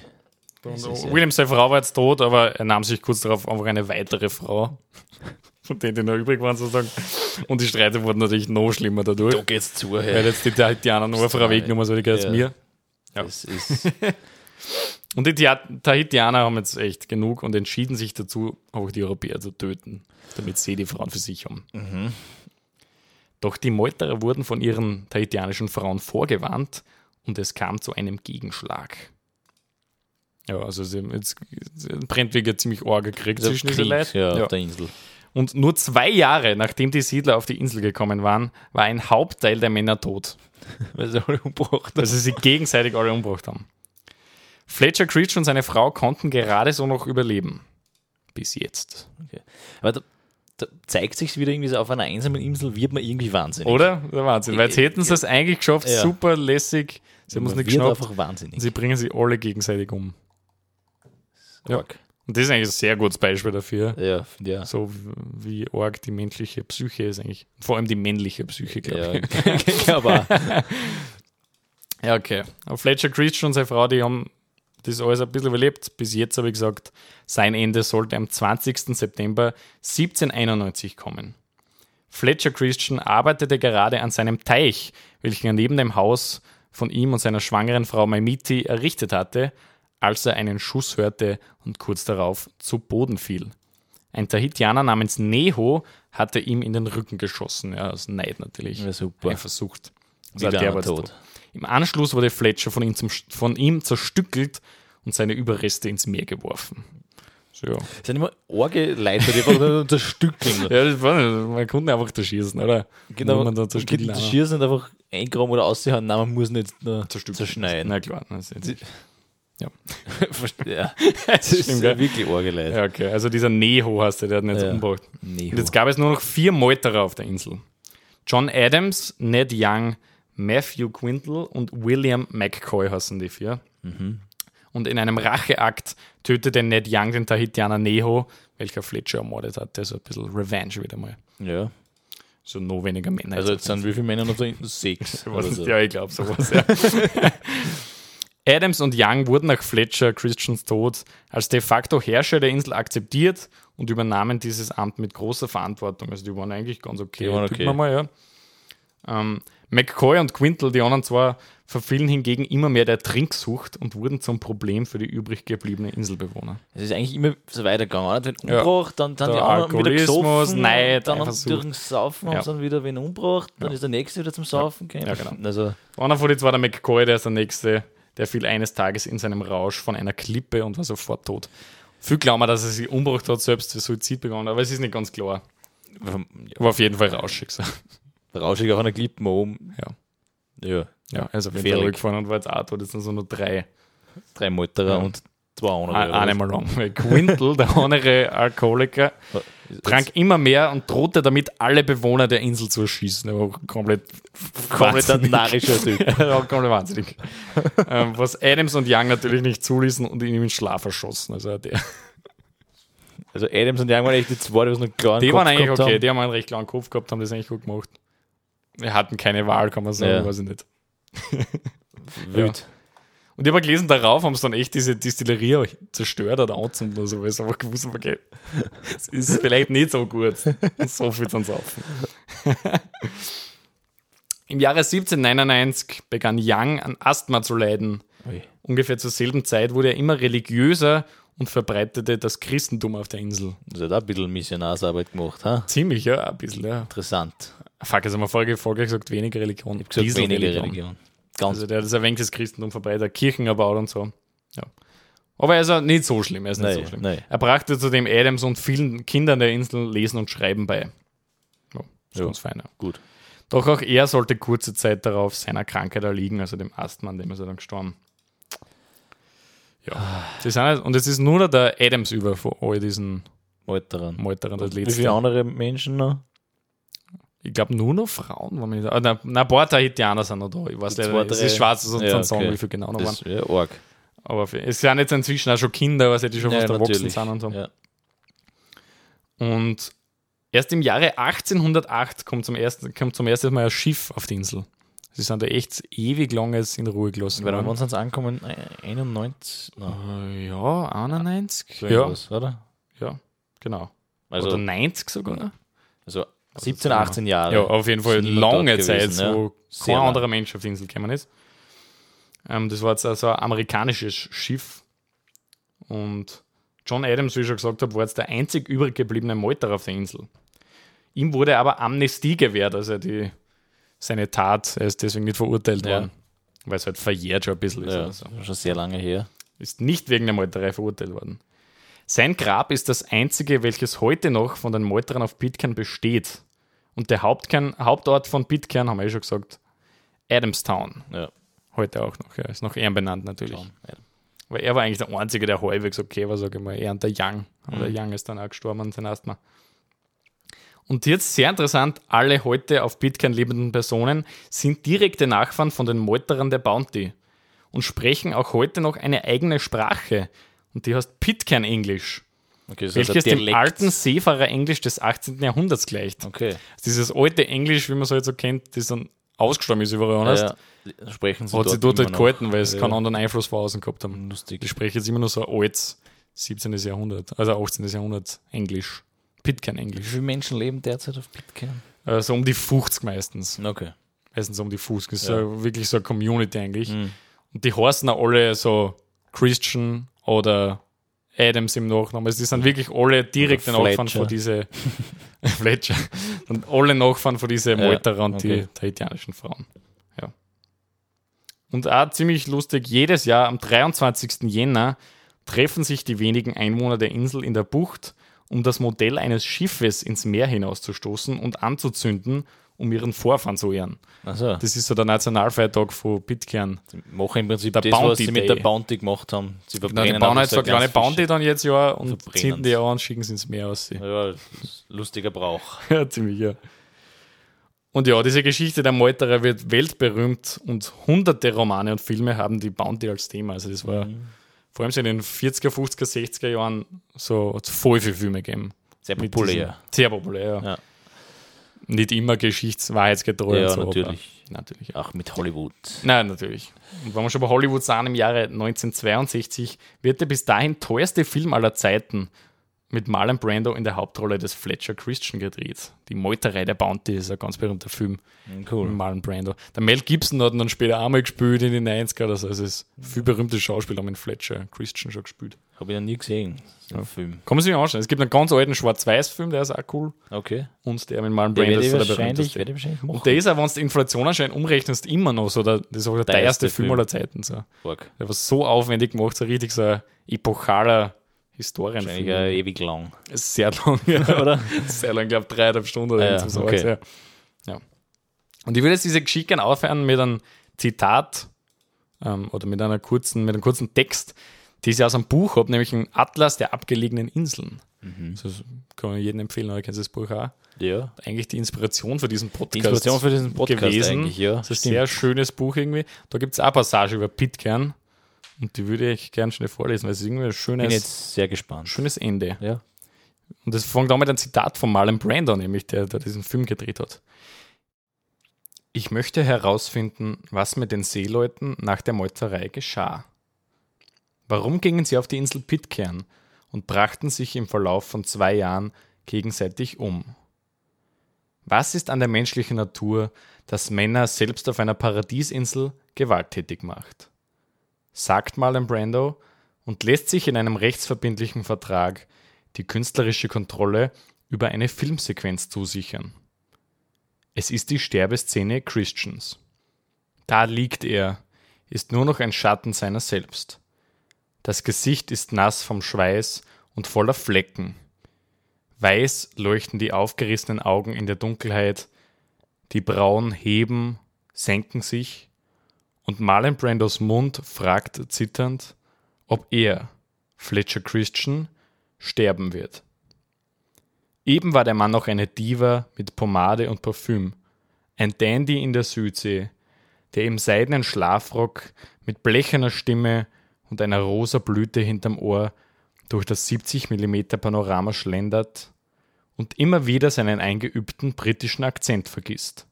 Williams, seine Frau war jetzt tot, aber er nahm sich kurz darauf einfach eine weitere Frau, von denen die noch übrig waren sozusagen. Und die Streite wurden natürlich noch schlimmer dadurch. Da geht's zu. Weil Ja. jetzt die Tahitianer nur eine Frau weggenommen, so die gehört Ja. mir. Ja. Das ist, Und die Tahitianer haben jetzt echt genug und entschieden sich dazu, auch die Europäer zu töten, damit sie die Frauen für sich haben. Doch die Meuterer wurden von ihren tahitianischen Frauen vorgewarnt und es kam zu einem Gegenschlag. Ja, also sie, jetzt, jetzt brennt wieder ziemlich arger Krieg Also zwischen diesen Leuten. ja, Ja. auf der Insel. Und nur zwei Jahre, nachdem die Siedler auf die Insel gekommen waren, war ein Hauptteil der Männer tot. Weil sie alle umgebracht weil sie sich gegenseitig alle umgebracht haben. Fletcher Creech und seine Frau konnten gerade so noch überleben. Bis jetzt. Aber da, da zeigt sich wieder irgendwie so, auf einer einsamen Insel wird man irgendwie wahnsinnig. Oder? Der Wahnsinn. Weil jetzt hätten sie es eigentlich geschafft, Ja. super lässig. Sie haben es nicht wird geschnappt. einfach wahnsinnig. Sie bringen sie alle gegenseitig um. ja. Arg. Und das ist eigentlich ein sehr gutes Beispiel dafür. Ja, ja. So wie arg die menschliche Psyche ist eigentlich. Vor allem die männliche Psyche, glaube Ja, ich. aber Ja, okay. Aber Fletcher Creech und seine Frau, die haben das alles ein bisschen überlebt. Bis jetzt habe ich gesagt, sein Ende sollte am 20. September 1791 kommen. Fletcher Christian arbeitete gerade an seinem Teich, welchen er neben dem Haus von ihm und seiner schwangeren Frau Maimiti errichtet hatte, als er einen Schuss hörte und kurz darauf zu Boden fiel. Ein Tahitianer namens Neho hatte ihm in den Rücken geschossen. Ja, aus Neid natürlich. Ja, super. Er versucht. Wieder der war tot. tot. Im Anschluss wurde Fletcher von ihm, zum, von ihm zerstückelt und seine Überreste ins Meer geworfen. So, ja. Das sind immer arge Leute, die einfach zerstückeln. ja, das war nicht, man konnte einfach da schießen, oder? Genau, man zerstückeln, das aber- Schießen nicht einfach eingraben oder aushauen. Nein, man muss nicht zerschneiden. Na klar. Das ist, ja. Das ist Stimmt, gell? wirklich arge Leute. ja, okay. Also dieser Neho hast du, der hat ihn jetzt Ja. umgebracht. Nee, Und jetzt gab es nur noch vier Meuterer auf der Insel. John Adams, Ned Young, Matthew Quintal und William McCoy heißen die vier. Und in einem Racheakt tötete Ned Young den Tahitianer Neho, welcher Fletcher ermordet hat. Also ein bisschen Revenge wieder mal. ja. So noch weniger Männer. Also jetzt sind wie viele Männer noch drin? Sechs. Was oder ist, so. Ja, ich glaube sowas. Ja. Adams und Young wurden nach Fletcher Christians Tod als de facto Herrscher der Insel akzeptiert und übernahmen dieses Amt mit großer Verantwortung. Also die waren eigentlich ganz okay. Die waren okay. mal, ja. ähm, McCoy und Quintal, die anderen zwar, verfielen hingegen immer mehr der Trinksucht und wurden zum Problem für die übrig gebliebenen Inselbewohner. Es ist eigentlich immer so weitergegangen. Oder? Wenn Ja. umgebracht, dann, dann Der die anderen wieder gesoffen, Neid, dann durch den Saufen haben Ja. sie dann wieder wen umgebracht, dann Ja. ist der nächste wieder zum Saufen gekommen. Ja, genau. Also, Einer von den zwei, der McCoy, der ist der Nächste, der fiel eines Tages in seinem Rausch von einer Klippe und war sofort tot. Viel glauben dass er sich umgebracht hat, selbst für Suizid begonnen, aber es ist nicht ganz klar. War auf jeden Fall rauschig. So. rauschig auf einer Klippe oben. Ja. Ja. Ja, also wenn er rückgefahren und war jetzt auch tot, jetzt sind so nur drei. Drei Malterer Ja. und zwei andere. Ein- Eine mal lang. Weil Quintal, der andere Alkoholiker, trank immer mehr und drohte damit, alle Bewohner der Insel zu erschießen. Er war komplett, komplett ein narrischer Typ. er war komplett wahnsinnig. ähm, was Adams und Young natürlich nicht zuließen und ihn im Schlaf erschossen. Also der, Also Adams und Young waren echt die zwei, die was noch klar die waren eigentlich gehabt okay, Haben. die haben einen recht klaren Kopf gehabt, haben das eigentlich gut gemacht. Wir hatten keine Wahl, kann man sagen, Ja. weiß ich nicht. Wild. Und ich habe gelesen, darauf haben sie dann echt diese Distillerie zerstört oder anzündet oder so, weil sie einfach gewusst haben, okay, es ist vielleicht nicht so gut, so viel zu saufen. Im Jahre 1799 begann Young an Asthma zu leiden. Ui. Ungefähr zur selben Zeit wurde er immer religiöser und verbreitete das Christentum auf der Insel. Das hat auch ein bisschen Missionarsarbeit gemacht. Ha? Ziemlich, ja, ein bisschen, ja. Interessant. Fuck, jetzt haben wir vorher, vorher gesagt, weniger Religion. Ich habe gesagt, weniger Religion. Ganz Also der hat das ein wenig das Christentum verbreitet, Kirchen erbaut und so. Ja. Aber er ist nicht so schlimm, er ist nicht Nein, so schlimm. nein. Er brachte zudem Adams und vielen Kindern der Insel Lesen und Schreiben bei. Ja, ist Ja. ganz fein. Ja. gut. Doch auch er sollte kurze Zeit darauf seiner Krankheit erliegen, also dem Asthma, an dem ist er dann gestorben. Ja. Sie sind und es ist nur der Adams über von all diesen Malterern. Meuterern, das Wie viele letzte. andere Menschen noch? Ich glaube nur noch Frauen. Waren wir nicht, ah, na, na, ein paar Tahitianer sind noch da. Ich weiß leider nicht. Es ist schwarz, sonst Ja, okay. wie viele genau noch waren. Das ist ja arg. Aber es sind jetzt inzwischen auch schon Kinder, was die schon fast erwachsen sind und so. Ja. Und erst im Jahre 1808 kommt zum ersten, kommt zum ersten Mal ein Schiff auf die Insel. Sie sind da echt ewig langes in Ruhe gelassen. Weil wann sind sie angekommen? Ein- 91? Nein, Äh, ja, 91. so ja, oder? ja, genau. Also, Oder 90 sogar. also 17, 18 Jahre. Ja, auf jeden Fall lange gewesen, Zeit, ja. wo Sehr kein anderer Mensch auf die Insel gekommen ist. Ähm, das war jetzt also ein amerikanisches Schiff. Und John Adams, wie ich schon gesagt habe, war jetzt der einzig übrig gebliebene Meuterer auf der Insel. Ihm wurde aber Amnestie gewährt, also die, seine Tat, er ist deswegen nicht verurteilt Ja. worden. Weil es halt verjährt schon ein bisschen ist. Ja, Also. schon sehr lange her. Ist nicht wegen der Meuterei verurteilt worden. Sein Grab ist das einzige, welches heute noch von den Meuterern auf Pitcairn besteht. Und der Hauptkern, Hauptort von Pitcairn, haben wir eh schon gesagt, Adamstown. Ja. Heute auch noch, ja. Ist nach ihm benannt natürlich. Ja. Weil er war eigentlich der Einzige, der halbwegs okay war, sage ich mal. Er und der Young. Aber Mhm. der Young ist dann auch gestorben an sein Asthma. Und jetzt sehr interessant, alle heute auf Pitcairn lebenden Personen sind direkte Nachfahren von den Meuterern der Bounty und sprechen auch heute noch eine eigene Sprache. Und die heißt Pitcairn Englisch, Okay, ist welches dem alten Seefahrer-Englisch des 18. Jahrhunderts gleicht. Okay. Dieses alte Englisch, wie man es halt so kennt, das dann ausgestorben ist überall anders, Ja, ja. Sprechen sie hat dort immer halt noch. gehalten, weil es Ja. keinen anderen Einfluss von außen gehabt haben. Lustig. Ich spreche jetzt immer nur so altes 17. Jahrhundert, also 18. Jahrhundert Englisch. Pitcairn Wie viele Menschen leben derzeit auf Pitcairn? Äh, so um die 50 meistens. Okay. Meistens um die 50. Das ist Ja. so wirklich so eine Community eigentlich. Mhm. Und die heißen auch alle so Christian oder Adams im Nachnamen. Also die sind wirklich alle direkte Oder Nachfahren von diese Fletcher und alle Nachfahren von diese Meuterer und okay. die haitianischen Frauen. Ja. Und auch ziemlich lustig, jedes Jahr am 23. Jänner treffen sich die wenigen Einwohner der Insel in der Bucht, um das Modell eines Schiffes ins Meer hinauszustoßen und anzuzünden, um ihren Vorfahren zu ehren. Also, Das ist so der Nationalfeiertag von Pitcairn. sie machen im Prinzip Der das, was Bounty sie mit Day. der Bounty gemacht haben. Sie Genau, die verbrennen bauen halt so eine kleine. Bounty dann jetzt ja und Verbrennen zünden die an und schicken sie ins Meer aus. Ja, lustiger Brauch. Ja, ziemlich, ja. Und ja, diese Geschichte der Meuterer wird weltberühmt und hunderte Romane und Filme haben die Bounty als Thema. Also das war Mhm. vor allem so in den 40er, 50er, 60er Jahren so voll viele Filme gegeben. Sehr Mit populär. diesen- Sehr populär, ja. Ja. Nicht immer geschichtswahrheitsgetreu Ja, so. natürlich. Natürlich. Auch mit Hollywood. Nein, natürlich. Und wenn wir schon bei Hollywood sind, im Jahre 1962 wird der bis dahin teuerste Film aller Zeiten mit Marlon Brando in der Hauptrolle des Fletcher Christian gedreht. Die Meuterei der Bounty ist ein ganz berühmter Film mit Cool. Marlon Brando. Der Mel Gibson hat ihn dann später auch mal gespielt in den 90er. Also es ist viel berühmte Schauspieler haben in Fletcher Christian schon gespielt. Habe ich noch nie gesehen, so einen Film. Kann man sich anschauen. Es gibt einen ganz alten Schwarz-Weiß-Film, der ist auch cool. Okay. Und der mit Marlon Brando ist der berühmteste. Und der ist auch, wenn du die Inflation anscheinend umrechnest, immer noch so der, das ist auch der Teuerste Film Film. aller Zeiten. So. Der war so aufwendig gemacht, so richtig so ein epochaler Wahrscheinlich Historienfilm. äh, ewig lang. Ist Sehr lang, ja. Oder? Sehr lang, ich glaube dreieinhalb Stunden oder Ah, ja, okay. ja. ja. Und ich würde jetzt diese Geschichte gerne aufhören mit einem Zitat ähm, oder mit, einer kurzen, mit einem kurzen Text, die ich aus einem Buch habe, nämlich ein Atlas der abgelegenen Inseln. Mhm. Das kann ich jedem empfehlen, aber kennst du das Buch auch? Ja. Eigentlich die Inspiration für diesen Podcast. Die Inspiration für diesen Podcast gewesen. eigentlich, ja. Das ist ein sehr schönes Buch irgendwie. Da gibt es auch Passage über Pitcairn und die würde ich gerne schnell vorlesen, weil es ist irgendwie ein Bin schönes, jetzt sehr gespannt. schönes Ende. Ja. Und das fängt an mit einem Zitat von Marlon Brando, nämlich der, der diesen Film gedreht hat. Ich möchte herausfinden, was mit den Seeleuten nach der Meuterei geschah. Warum gingen sie auf die Insel Pitcairn und brachten sich im Verlauf von zwei Jahren gegenseitig um? Was ist an der menschlichen Natur, das Männer selbst auf einer Paradiesinsel gewalttätig macht? Sagt Marlon Brando und lässt sich in einem rechtsverbindlichen Vertrag die künstlerische Kontrolle über eine Filmsequenz zusichern. Es ist die Sterbeszene Christians. Da liegt er, ist nur noch ein Schatten seiner selbst. Das Gesicht ist nass vom Schweiß und voller Flecken. Weiß leuchten die aufgerissenen Augen in der Dunkelheit, die Brauen heben, senken sich, und Marlon Brandos Mund fragt zitternd, ob er, Fletcher Christian, sterben wird. Eben war der Mann noch eine Diva mit Pomade und Parfüm, ein Dandy in der Südsee, der im seidenen Schlafrock mit blecherner Stimme und einer rosa Blüte hinterm Ohr durch das 70 mm Panorama schlendert und immer wieder seinen eingeübten britischen Akzent vergisst.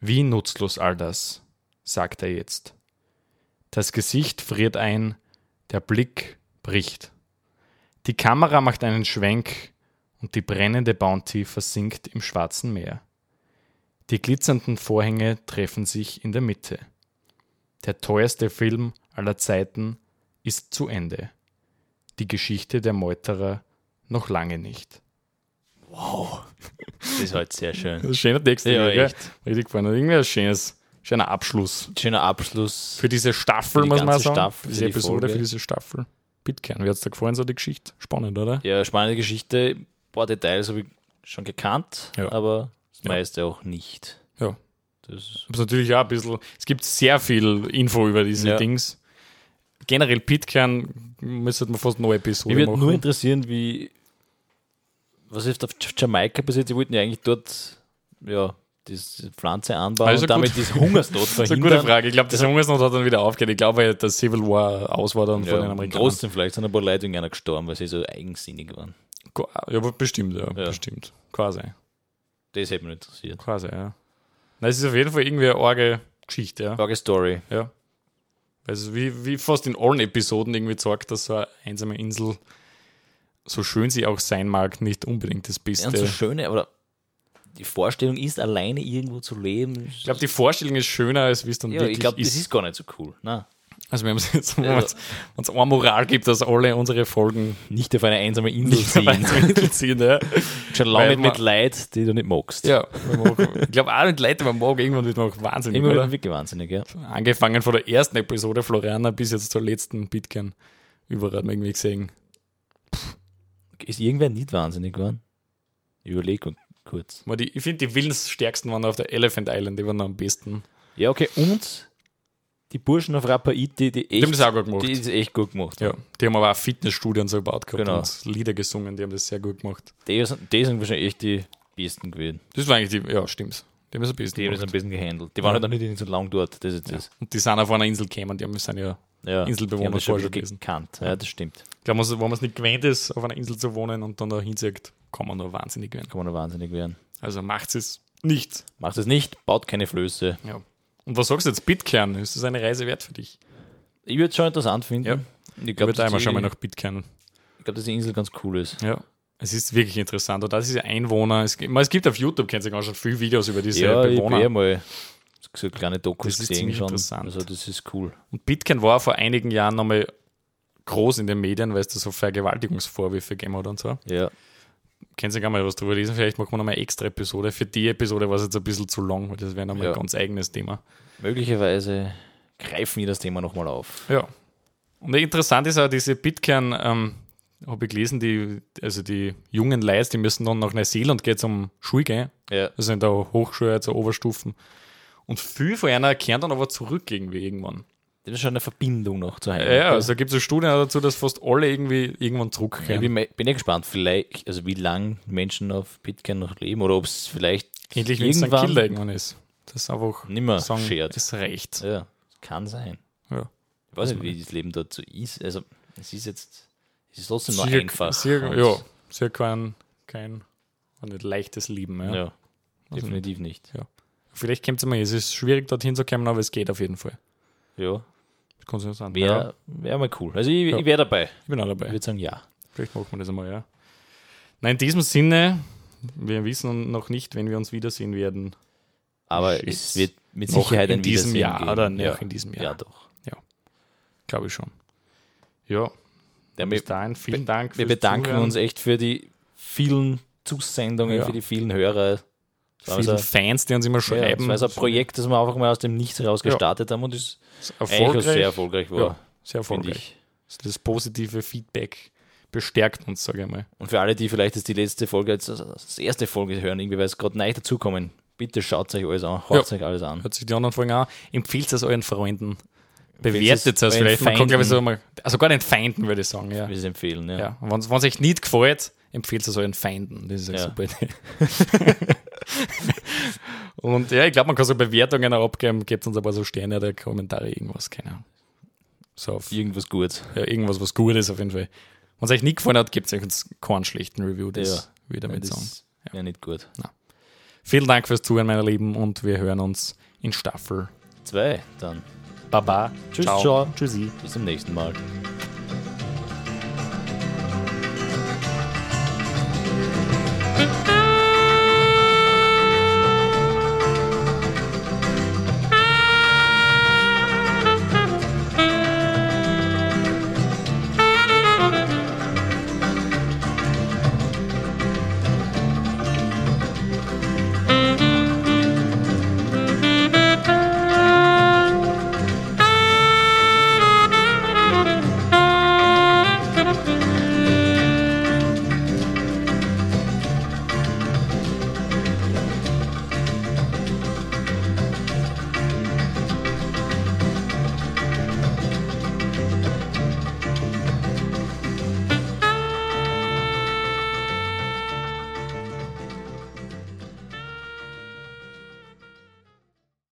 Wie nutzlos all das, sagt er jetzt. Das Gesicht friert ein, der Blick bricht. Die Kamera macht einen Schwenk und die brennende Bounty versinkt im schwarzen Meer. Die glitzernden Vorhänge treffen sich in der Mitte. Der teuerste Film aller Zeiten ist zu Ende. Die Geschichte der Meuterer noch lange nicht. Das ist halt sehr schön. Das ist ein schöner Text, Ja, echt. richtig gefallen. Irgendwie ein schönes, schöner Abschluss Schöner Abschluss. für diese Staffel, Für die muss man sagen. Staffel, diese für die Episode, Folge. für diese Staffel. Pitcairn, wie hat es dir gefallen, so die Geschichte? Spannend, oder? Ja, spannende Geschichte. Ein paar Details habe ich schon gekannt, Ja. aber das Ja. meiste auch nicht. Ja. Das Aber natürlich auch ein bisschen, es gibt sehr viel Info über diese Ja. Dings. Generell Pitcairn müsste man fast neue Episode Mich würde machen. nur interessieren, wie. Was ist auf Jamaika passiert? Sie wollten ja eigentlich dort ja, diese Pflanze anbauen Also und damit diese Hungersnot das ist eine verhindern. gute Frage. Ich glaube, diese Hungersnot hat dann wieder aufgehört. Ich glaube, dass Civil War aus war dann von den Ja, Amerikanern. trotzdem, vielleicht sind ein paar Leute wegen einer gestorben, weil sie so eigensinnig waren. Ja, aber bestimmt, ja, Ja. bestimmt. Quasi. Das hätte mich interessiert. Quasi, ja. Na, es ist auf jeden Fall irgendwie eine arge Geschichte, ja. Frage Story. ja. Also wie, wie fast in allen Episoden irgendwie sagt, dass so eine einsame Insel, so schön sie auch sein mag, nicht unbedingt das Ja, Beste. und so schöne, aber die Vorstellung ist, alleine irgendwo zu leben. ich glaube, die Vorstellung ist schöner, als wie es dann ja, wirklich ich glaube, das ist. ist gar nicht so cool. Nein. Also wir haben es jetzt, wenn Ja. es uns eine Moral gibt, dass alle unsere Folgen Nicht auf eine einsame Insel nicht ziehen. Insel ziehen. Ja, Schon lange mit, man- mit Leid, die du nicht magst. ja machen- ich glaube auch mit Leuten, man mag, irgendwann wird man auch wahnsinnig, Immer oder? wirklich wahnsinnig, ja. Angefangen von der ersten Episode Floriana bis jetzt zur letzten Bitcoin. Überall hat man irgendwie gesehen. Ist irgendwer nicht wahnsinnig geworden? Überleg mal kurz. Die, ich finde, die willensstärksten waren auf der Elephant Island, die waren am besten. Ja, okay, und die Burschen auf Rapaiti, die echt, Die haben das auch gut gemacht. die ist echt gut gemacht. ja, die haben aber auch Fitnessstudio und so gebaut gehabt Genau. und Lieder gesungen, die haben das sehr gut gemacht. Die, sind, die sind wahrscheinlich echt die besten gewesen. Das war eigentlich die, ja, stimmt. Die haben das am besten Die haben gemacht. ein bisschen gehandelt. Die waren Ja. halt auch nicht so lang dort. Das ist das. Und die sind auf einer Insel gekommen, die haben, sind ja, Ja, Inselbewohner schon vorher ein bisschen gewesen. gekannt. Ja, das stimmt. ich glaube, wenn man es nicht gewöhnt ist, auf einer Insel zu wohnen und dann da hinsieht, kann man nur wahnsinnig werden. Kann man noch wahnsinnig werden. Also macht es nicht. Macht es nicht, baut keine Flöße. Ja. Und was sagst du jetzt, Bitcoin? Ist das eine Reise wert für dich? Ich würde es schon interessant finden. Ja. Ich Ich glaube, würde einmal mal die- nach Bitcoin. ich glaub, dass die Insel ganz cool ist. Ja. Es ist wirklich interessant. Und das ist ja Einwohner. Es, gibt- es gibt auf YouTube, kennt ihr schon viele Videos über diese Ja, ich Bewohner. habe mal so kleine Dokus Das ist gesehen schon. interessant. Also das ist cool. Und Bitcoin war vor einigen Jahren nochmal groß in den Medien, weil es da so Vergewaltigungsvorwürfe gegeben hat und so. Ja. Können Sie gar mal was drüber lesen? Vielleicht machen wir nochmal eine extra Episode. Für die Episode war es jetzt ein bisschen zu lang, weil das wäre nochmal Ja. ein ganz eigenes Thema. Möglicherweise greifen wir das Thema nochmal auf. Ja. Und interessant ist auch diese Bitcoin, ähm, habe ich gelesen, die, also die jungen Leute, die müssen dann nach Neuseeland gehen zum Schule gehen. Ja. Also in der Hochschule, zur Oberstufen. Und viel von einer kehren dann aber zurück irgendwie irgendwann. Das ist schon eine Verbindung noch zu Heimat. Ja, ja also gibt es Studien dazu, dass fast alle irgendwie irgendwann Ja, ich zurückkehren. bin, ja gespannt, vielleicht, also wie lange Menschen auf Bitcoin noch leben oder ob es vielleicht Endlich, es ein irgendwann Killer irgendwann ist. Das ist einfach nimmer sagen, schert. es reicht. Ja, kann sein. Ja. Ich weiß nicht, wie das Leben dort so ist. Also, es ist jetzt, es ist trotzdem noch Sicher- einfach. Und- ja, sehr kein, kein nicht leichtes Leben. Ja. ja. definitiv nicht. Vielleicht kommt es mal, es ist schwierig dorthin zu kommen, aber es geht auf jeden Fall. Ja, Das kann so sein. Ja, wäre wär mal cool. Also, ich, Ja. ich wäre dabei. ich bin auch Ich dabei. würde sagen, ja. Vielleicht machen wir das einmal, ja. Na, in diesem Sinne, wir wissen noch nicht, wenn wir uns wiedersehen werden. Aber Shit. es wird mit Sicherheit in diesem Jahr geben. oder noch ja. in diesem Jahr. Ja, doch. Glaube ich schon. Ja, Ja, bis dahin, vielen Dank. wir bedanken Zuhören. uns echt für die vielen Zusendungen, Ja. für die vielen Hörer. Das vielen also- Fans, die uns immer Ja, schreiben. das war so ein Projekt, das wir einfach mal aus dem Nichts heraus Ja. gestartet haben und eigentlich erfolgreich. auch sehr erfolgreich war, Ja, sehr erfolgreich. ich. Das positive Feedback bestärkt uns, sage ich mal. Und für alle, die vielleicht jetzt die letzte Folge, jetzt als erste Folge hören, irgendwie, weil es gerade neu dazukommen, bitte schaut euch alles an, hört euch alles an. Hört sich die anderen Folgen an. Empfiehlt es euren Freunden. Bewertet es vielleicht. Man kann, ich, so mal, also gar den Feinden, würde ich sagen. Ja. Wir es empfehlen, ja. Ja. Und wenn es euch nicht gefällt, empfiehlt es euren Feinden. Das ist eine Ja. super Idee. Und ja, ich glaube, man kann so Bewertungen auch abgeben. Gebt uns ein paar so Sterne oder Kommentare, irgendwas, keine Ahnung. So auf Irgendwas Gutes. ja, irgendwas, was gut ist auf jeden Fall. Wenn es euch nicht gefallen hat, gibt es euch uns keinen schlechten Review. Das Ja. will ich damit sagen. wäre nicht gut. Vielen Dank fürs Zuhören, meine Lieben, und wir hören uns in Staffel. Zwei, dann. Baba. Tschüss, ciao. ciao. Tschüssi. Bis zum nächsten Mal.